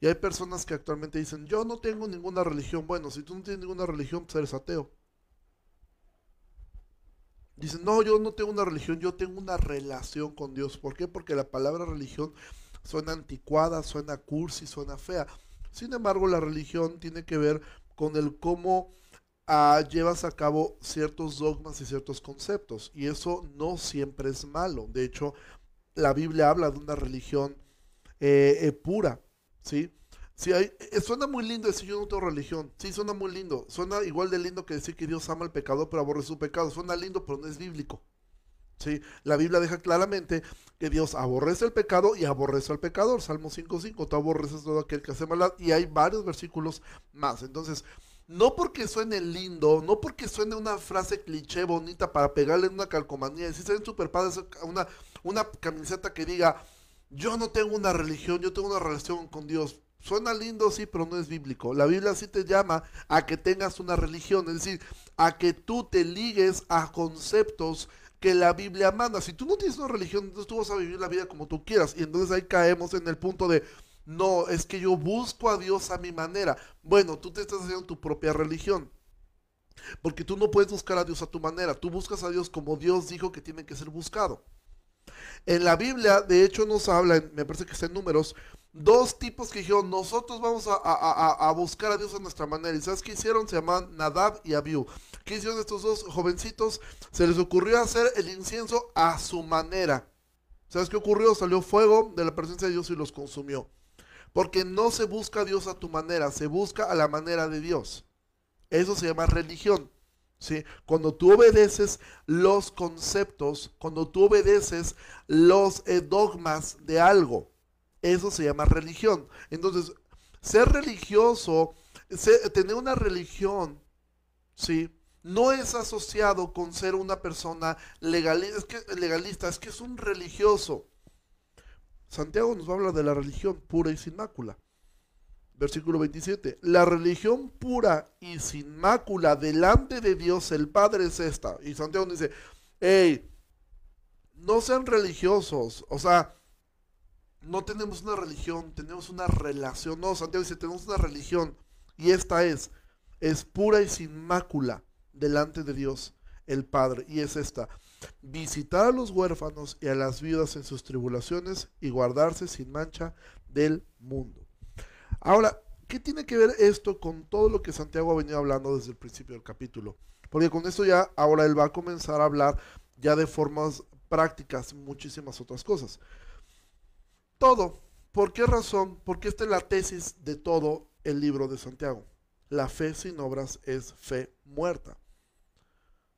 Y hay personas que actualmente dicen, yo no tengo ninguna religión. Bueno, si tú no tienes ninguna religión, pues eres ateo. Dicen, no, yo no tengo una religión, yo tengo una relación con Dios. ¿Por qué? Porque la palabra religión suena anticuada, suena cursi, suena fea. Sin embargo, la religión tiene que ver con el cómo llevas a cabo ciertos dogmas y ciertos conceptos. Y eso no siempre es malo. De hecho, la Biblia habla de una religión eh, eh, pura, ¿sí? Sí, eh, suena muy lindo decir yo no tengo religión. Sí, suena muy lindo. Suena igual de lindo que decir que Dios ama al pecador pero aborrece su pecado. Suena lindo, pero no es bíblico. Sí, la Biblia deja claramente que Dios aborrece el pecado y aborrece al pecador. Salmo 5.5, tú aborreces todo aquel que hace maldad. Y hay varios versículos más. Entonces, no porque suene lindo, no porque suene una frase cliché bonita para pegarle en una calcomanía. Si saben super padres una, una camiseta que diga yo no tengo una religión, yo tengo una relación con Dios. Suena lindo, sí, pero no es bíblico. La Biblia sí te llama a que tengas una religión, es decir, a que tú te ligues a conceptos que la Biblia manda. Si tú no tienes una religión, entonces tú vas a vivir la vida como tú quieras. Y entonces ahí caemos en el punto de, no, es que yo busco a Dios a mi manera. Bueno, tú te estás haciendo tu propia religión. Porque tú no puedes buscar a Dios a tu manera. Tú buscas a Dios como Dios dijo que tiene que ser buscado. En la Biblia, de hecho, nos habla, me parece que está en números, dos tipos que dijeron, nosotros vamos a, buscar a Dios a nuestra manera. ¿Y sabes qué hicieron? Se llaman Nadab y Abiú. ¿Qué hicieron estos dos jovencitos? Se les ocurrió hacer el incienso a su manera. ¿Sabes qué ocurrió? Salió fuego de la presencia de Dios y los consumió. Porque no se busca a Dios a tu manera, se busca a la manera de Dios. Eso se llama religión. ¿sí? Cuando tú obedeces los conceptos, cuando tú obedeces los dogmas de algo, eso se llama religión. Entonces, ser religioso, tener una religión, ¿sí? No es asociado con ser una persona legalista, es que es un religioso. Santiago nos habla de la religión pura y sin mácula. Versículo 27. La religión pura y sin mácula delante de Dios el Padre es esta. Y Santiago dice, hey, no sean religiosos. O sea, no tenemos una religión, tenemos una relación. No, Santiago dice, tenemos una religión. Y esta es, es pura y sin mácula delante de Dios el Padre. Y es esta, visitar a los huérfanos y a las viudas en sus tribulaciones y guardarse sin mancha del mundo. Ahora, ¿qué tiene que ver esto con todo lo que Santiago ha venido hablando desde el principio del capítulo? Porque con esto ya ahora él va a comenzar a hablar ya de formas prácticas muchísimas otras cosas. Todo. ¿Por qué razón? Porque esta es la tesis de todo el libro de Santiago. La fe sin obras es fe muerta.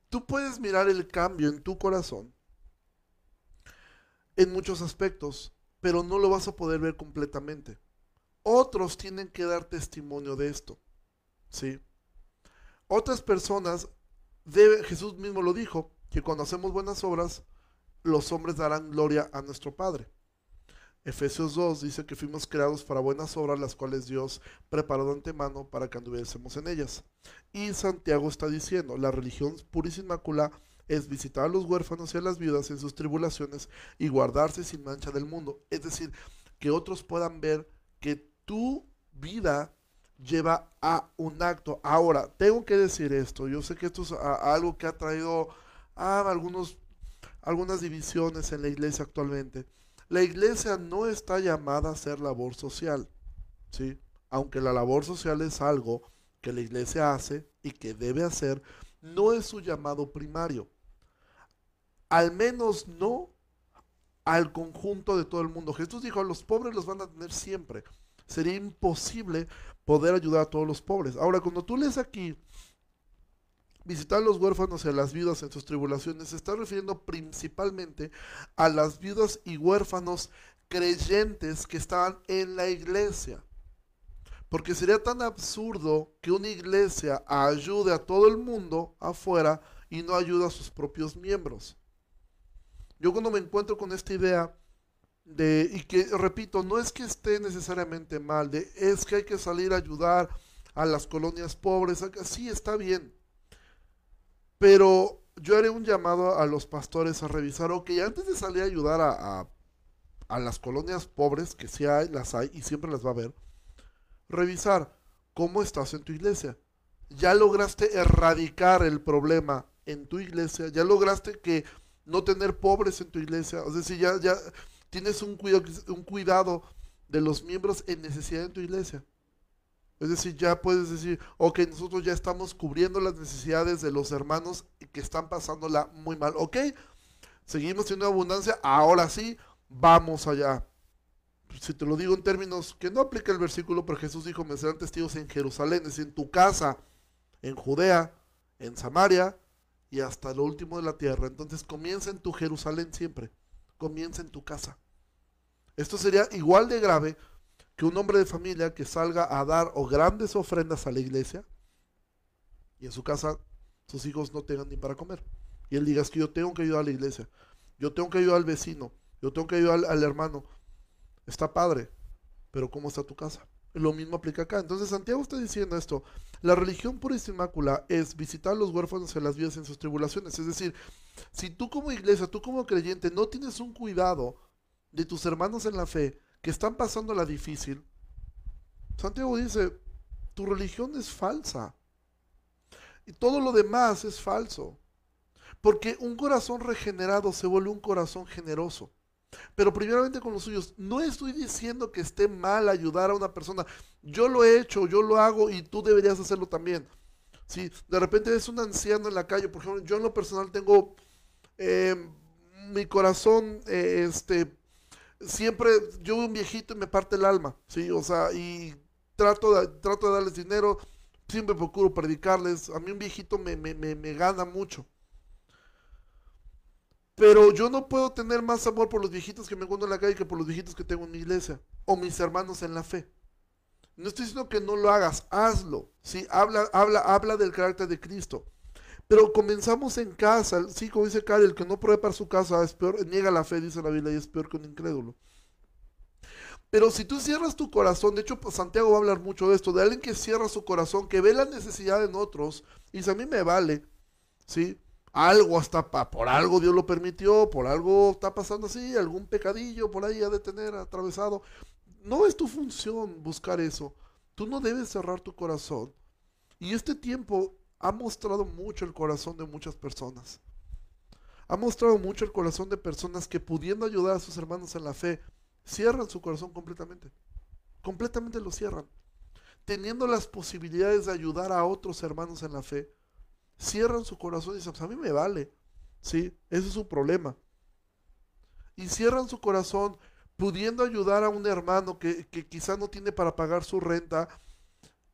Tú puedes mirar el cambio en tu corazón en muchos aspectos, pero no lo vas a poder ver completamente otros tienen que dar testimonio de esto. ¿Sí? Otras personas, Jesús mismo lo dijo, que cuando hacemos buenas obras, los hombres darán gloria a nuestro Padre. Efesios 2 dice que fuimos creados para buenas obras, las cuales Dios preparó de antemano para que anduviésemos en ellas. Y Santiago está diciendo, la religión pura y sin mácula es visitar a los huérfanos y a las viudas en sus tribulaciones y guardarse sin mancha del mundo. Es decir, que otros puedan ver que tu vida lleva a un acto. Ahora, tengo que decir esto, yo sé que esto es algo que ha traído a algunos, algunas divisiones en la iglesia actualmente. La iglesia no está llamada a hacer labor social, ¿sí? Aunque la labor social es algo que la iglesia hace y que debe hacer, no es su llamado primario. Al menos no al conjunto de todo el mundo. Jesús dijo, a los pobres los van a tener siempre sería imposible poder ayudar a todos los pobres. Ahora, cuando tú lees aquí, visitar a los huérfanos y a las viudas en sus tribulaciones, se está refiriendo principalmente a las viudas y huérfanos creyentes que estaban en la iglesia. Porque sería tan absurdo que una iglesia ayude a todo el mundo afuera y no ayude a sus propios miembros. Yo cuando me encuentro con esta idea, y que, repito, no es que esté necesariamente mal, de, es que hay que salir a ayudar a las colonias pobres, sí está bien, pero yo haré un llamado a los pastores a revisar, ok, antes de salir a ayudar a, a, las colonias pobres, que sí hay, las hay y siempre las va a haber, revisar cómo estás en tu iglesia. Ya lograste erradicar el problema en tu iglesia, ya lograste que no tener pobres en tu iglesia, es decir, ya, ya, tienes un cuidado, un cuidado de los miembros en necesidad en tu iglesia. Es decir, ya puedes decir, ok, nosotros ya estamos cubriendo las necesidades de los hermanos que están pasándola muy mal. Ok, seguimos teniendo abundancia, ahora sí, vamos allá. Si te lo digo en términos que no aplica el versículo, pero Jesús dijo, me serán testigos en Jerusalén, es en tu casa, en Judea, en Samaria y hasta lo último de la tierra. Entonces comienza en tu Jerusalén siempre comienza en tu casa. Esto sería igual de grave que un hombre de familia que salga a dar o grandes ofrendas a la iglesia y en su casa sus hijos no tengan ni para comer. Y él diga, es que yo tengo que ayudar a la iglesia, yo tengo que ayudar al vecino, yo tengo que ayudar al, hermano. Está padre, pero ¿cómo está tu casa? Lo mismo aplica acá. Entonces Santiago está diciendo esto. La religión pura y inmácula es visitar a los huérfanos en las vidas en sus tribulaciones. Es decir, si tú como iglesia, tú como creyente, no tienes un cuidado de tus hermanos en la fe que están pasando la difícil, Santiago dice, tu religión es falsa. Y todo lo demás es falso. Porque un corazón regenerado se vuelve un corazón generoso. Pero primeramente con los suyos, no estoy diciendo que esté mal ayudar a una persona. Yo lo he hecho, yo lo hago y tú deberías hacerlo también. Si de repente es un anciano en la calle, por ejemplo, yo en lo personal tengo eh, mi corazón, eh, este, siempre, yo veo un viejito y me parte el alma, ¿sí? O sea, y trato de, trato de darles dinero, siempre procuro predicarles. A mí un viejito me, me, me, me gana mucho. Pero yo no puedo tener más amor por los viejitos que me encuentro en la calle que por los viejitos que tengo en mi iglesia o mis hermanos en la fe. No estoy diciendo que no lo hagas, hazlo. ¿sí? Habla, habla, habla del carácter de Cristo. Pero comenzamos en casa. Sí, como dice Cari, el que no pruebe para su casa es peor, niega la fe, dice la Biblia, y es peor que un incrédulo. Pero si tú cierras tu corazón, de hecho pues, Santiago va a hablar mucho de esto, de alguien que cierra su corazón, que ve la necesidad en otros, y dice, a mí me vale, ¿sí? algo hasta por algo Dios lo permitió, por algo está pasando así, algún pecadillo por ahí ha de tener atravesado. No es tu función buscar eso. Tú no debes cerrar tu corazón. Y este tiempo ha mostrado mucho el corazón de muchas personas. Ha mostrado mucho el corazón de personas que pudiendo ayudar a sus hermanos en la fe, cierran su corazón completamente. Completamente lo cierran. Teniendo las posibilidades de ayudar a otros hermanos en la fe, cierran su corazón y dicen, pues a mí me vale. ¿Sí? Ese es su problema. Y cierran su corazón pudiendo ayudar a un hermano que, que quizá no tiene para pagar su renta.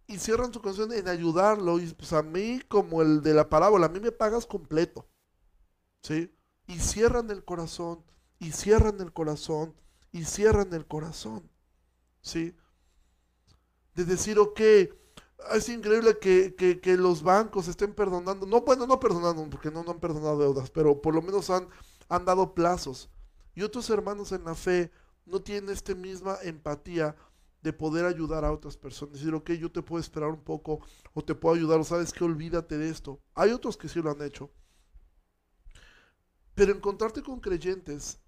Y cierran su corazón en ayudarlo. Y pues a mí, como el de la parábola, a mí me pagas completo. ¿Sí? Y cierran el corazón. Y cierran el corazón. Y cierran el corazón. ¿Sí? De decir, ok, es increíble que, los bancos estén perdonando, no, bueno, no perdonando, porque no, no han perdonado deudas, pero por lo menos han, han dado plazos. Y otros hermanos en la fe no tienen esta misma empatía de poder ayudar a otras personas. Decir, ok, yo te puedo esperar un poco, o te puedo ayudar, o sabes que olvídate de esto. Hay otros que sí lo han hecho. Pero encontrarte con creyentes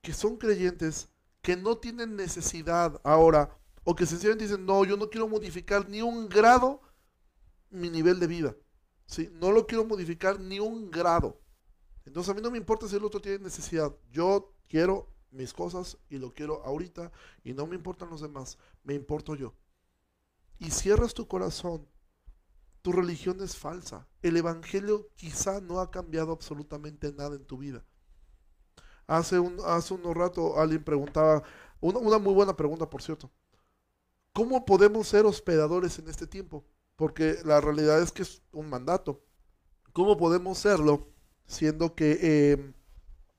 que son creyentes que no tienen necesidad ahora o que sencillamente dicen, no, yo no quiero modificar ni un grado mi nivel de vida. ¿sí? No lo quiero modificar ni un grado. Entonces a mí no me importa si el otro tiene necesidad. Yo quiero mis cosas y lo quiero ahorita y no me importan los demás. Me importo yo. Y cierras tu corazón. Tu religión es falsa. El Evangelio quizá no ha cambiado absolutamente nada en tu vida. Hace, un, hace unos rato alguien preguntaba, una muy buena pregunta por cierto. ¿Cómo podemos ser hospedadores en este tiempo? Porque la realidad es que es un mandato. ¿Cómo podemos serlo siendo que em,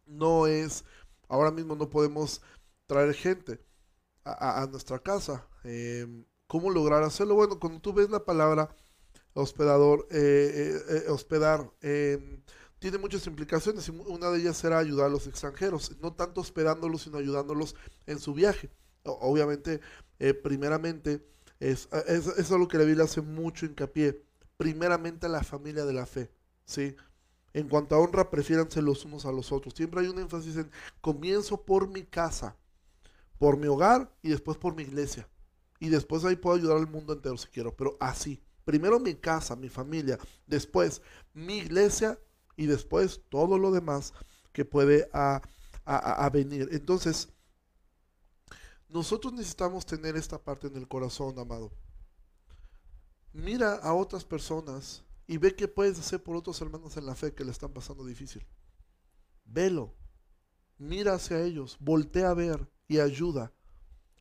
no es, ahora mismo no podemos traer gente a, nuestra casa? Em, ¿Cómo lograr hacerlo? Bueno, cuando tú ves la palabra hospedador, eh, eh, eh, hospedar, em, tiene muchas implicaciones y una de ellas será ayudar a los extranjeros, no tanto hospedándolos, sino ayudándolos en su viaje. Obviamente eh, primeramente, es, es, es algo que la Biblia hace mucho hincapié, primeramente a la familia de la fe, ¿sí? En cuanto a honra, prefiéranse los unos a los otros. Siempre hay un énfasis en comienzo por mi casa, por mi hogar y después por mi iglesia. Y después ahí puedo ayudar al mundo entero si quiero, pero así. Primero mi casa, mi familia, después mi iglesia y después todo lo demás que puede a, venir. Entonces, nosotros necesitamos tener esta parte en el corazón, amado. Mira a otras personas y ve qué puedes hacer por otros hermanos en la fe que le están pasando difícil. Velo, mira hacia ellos, voltea a ver y ayuda.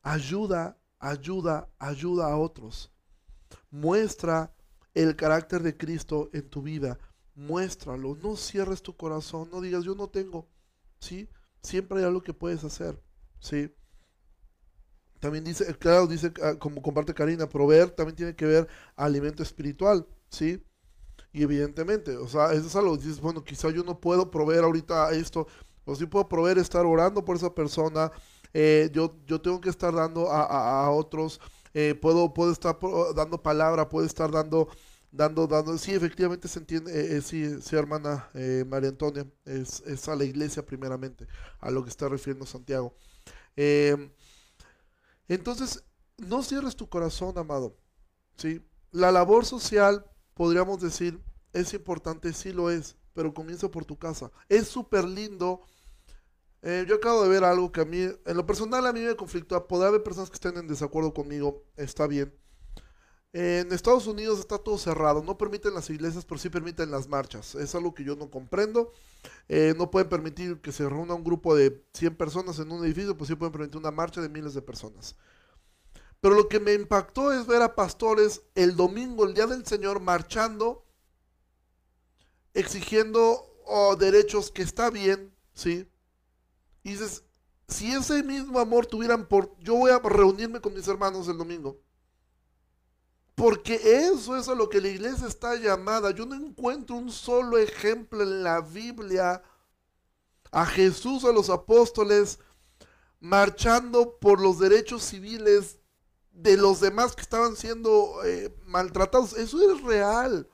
Ayuda, ayuda, ayuda a otros. Muestra el carácter de Cristo en tu vida. Muéstralo. No cierres tu corazón. No digas, yo no tengo. ¿Sí? Siempre hay algo que puedes hacer. ¿Sí? También dice, claro, dice, ah, como comparte Karina, proveer también tiene que ver alimento espiritual, ¿sí? Y evidentemente, o sea, eso es algo, dices, bueno, quizá yo no puedo proveer ahorita esto, o sí puedo proveer estar orando por esa persona, eh, yo, yo tengo que estar dando a, otros, eh, puedo, puedo estar dando palabra, puedo estar dando, dando, dando, sí, efectivamente se entiende, sí, sí, hermana María Antonia, es, es, a la iglesia primeramente, a lo que está refiriendo Santiago. entonces, no cierres tu corazón, amado, ¿sí? La labor social, podríamos decir, es importante, sí lo es, pero comienza por tu casa. Es súper lindo. Eh, yo acabo de ver algo que a mí, en lo personal a mí me conflictúa. Puede haber personas que estén en desacuerdo conmigo, está bien. en Estados Unidos está todo cerrado, no permiten las iglesias, pero sí permiten las marchas. Es algo que yo no comprendo. Eh, no pueden permitir que se reúna un grupo de 100 personas en un edificio, pues sí pueden permitir una marcha de miles de personas. Pero lo que me impactó es ver a pastores el domingo, el día del Señor, marchando exigiendo oh, derechos que está bien, ¿sí? Y dices, si ese mismo amor tuvieran por, yo voy a reunirme con mis hermanos el domingo. Porque eso es a lo que la iglesia está llamada. Yo no encuentro un solo ejemplo en la Biblia a Jesús, a los apóstoles, marchando por los derechos civiles de los demás que estaban siendo eh, maltratados. Eso es real.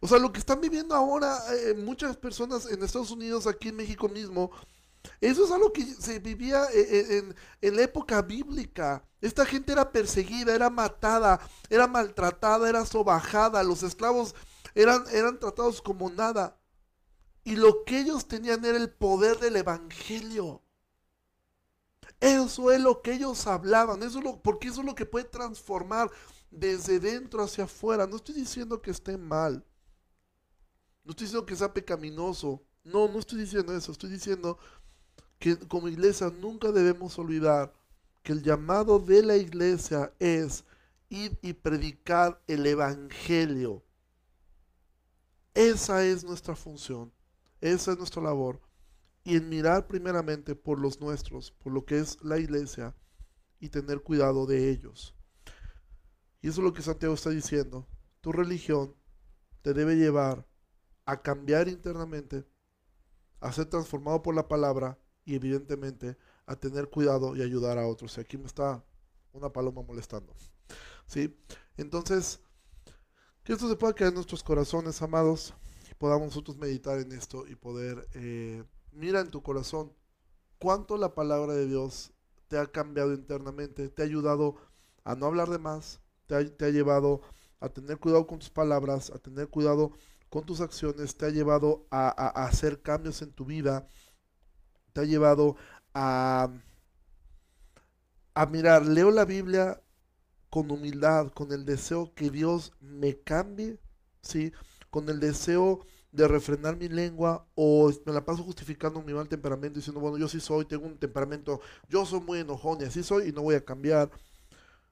O sea, lo que están viviendo ahora eh, muchas personas en Estados Unidos, aquí en México mismo, eso es algo que se vivía eh, eh, en, la época bíblica. Esta gente era perseguida, era matada, era maltratada, era sobajada. Los esclavos eran, eran tratados como nada. Y lo que ellos tenían era el poder del evangelio. Eso es lo que ellos hablaban, eso lo, porque eso es lo que puede transformar desde dentro hacia afuera. No estoy diciendo que esté mal. No estoy diciendo que sea pecaminoso. No, no estoy diciendo eso. Estoy diciendo que como iglesia nunca debemos olvidar que el llamado de la iglesia es ir y predicar el Evangelio. Esa es nuestra función. Esa es nuestra labor. Y en mirar primeramente por los nuestros, por lo que es la iglesia, y tener cuidado de ellos. Y eso es lo que Santiago está diciendo. Tu religión te debe llevar a cambiar internamente, a ser transformado por la palabra y evidentemente a tener cuidado y ayudar a otros. Y aquí me está una paloma molestando. ¿Sí? Entonces, que esto se pueda quedar en nuestros corazones, amados, y podamos nosotros meditar en esto y poder, eh, mira en tu corazón cuánto la palabra de Dios te ha cambiado internamente, te ha ayudado a no hablar de más, te ha, llevado a tener cuidado con tus palabras, a tener cuidado con tus acciones te ha llevado a, hacer cambios en tu vida, te ha llevado a, a mirar, leo la Biblia con humildad, con el deseo que Dios me cambie, ¿sí? Con el deseo de refrenar mi lengua o me la paso justificando mi mal temperamento diciendo, bueno, yo sí soy, tengo un temperamento, yo soy muy enojón y así soy y no voy a cambiar.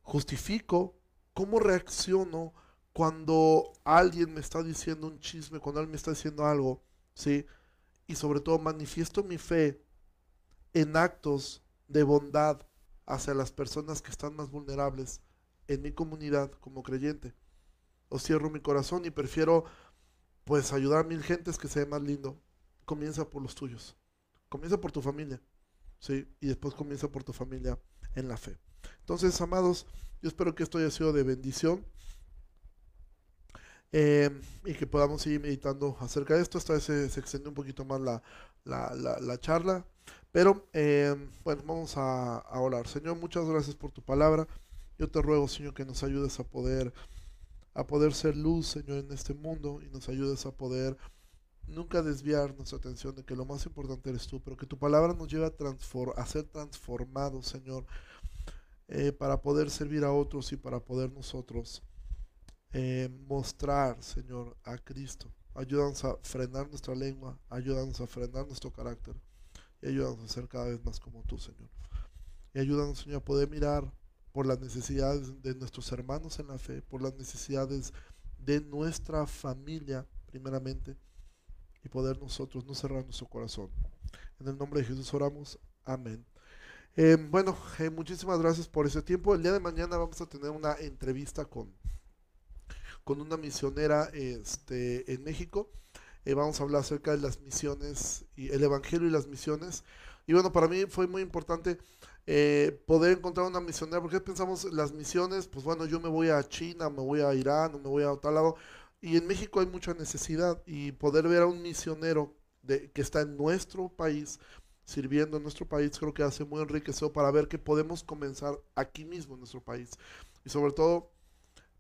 Justifico cómo reacciono cuando alguien me está diciendo un chisme, cuando alguien me está diciendo algo, ¿sí? Y sobre todo manifiesto mi fe en actos de bondad hacia las personas que están más vulnerables en mi comunidad como creyente. O cierro mi corazón y prefiero pues ayudar a mil gentes que sea más lindo. Comienza por los tuyos. Comienza por tu familia. ¿sí? Y después comienza por tu familia en la fe. Entonces, amados, yo espero que esto haya sido de bendición. Em, y que podamos seguir meditando acerca de esto. Esta vez se, extendió un poquito más la, la, charla, pero em, bueno, vamos a, a, orar. Señor, muchas gracias por tu palabra. Yo te ruego, Señor, que nos ayudes a poder, a poder ser luz, Señor, en este mundo y nos ayudes a poder nunca desviar nuestra atención de que lo más importante eres tú, pero que tu palabra nos lleve a, a ser transformados, Señor, eh, para poder servir a otros y para poder nosotros eh, mostrar, Señor, a Cristo. Ayúdanos a frenar nuestra lengua, ayúdanos a frenar nuestro carácter y ayúdanos a ser cada vez más como tú, Señor. Y ayúdanos, Señor, a poder mirar por las necesidades de nuestros hermanos en la fe, por las necesidades de nuestra familia, primeramente, y poder nosotros no cerrar nuestro corazón. En el nombre de Jesús oramos. Amén. Eh, bueno, eh, muchísimas gracias por ese tiempo. El día de mañana vamos a tener una entrevista con con una misionera este, en México. Eh, vamos a hablar acerca de las misiones y el Evangelio y las misiones. Y bueno, para mí fue muy importante eh, poder encontrar una misionera, porque pensamos las misiones, pues bueno, yo me voy a China, me voy a Irán, me voy a otro lado, y en México hay mucha necesidad, y poder ver a un misionero de, que está en nuestro país, sirviendo en nuestro país, creo que hace muy enriquecedor para ver que podemos comenzar aquí mismo en nuestro país. Y sobre todo,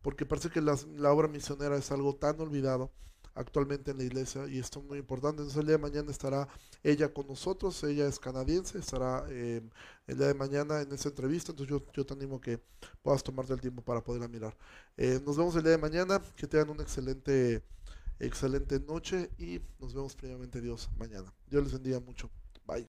porque parece que la obra misionera es algo tan olvidado actualmente en la iglesia y esto es muy importante. Entonces el día de mañana estará ella con nosotros, ella es canadiense, estará eh, el día de mañana en esa entrevista, entonces yo, yo te animo que puedas tomarte el tiempo para poderla mirar. Eh, nos vemos el día de mañana, que tengan una excelente, excelente noche y nos vemos primeramente Dios mañana. Dios les bendiga mucho. Bye.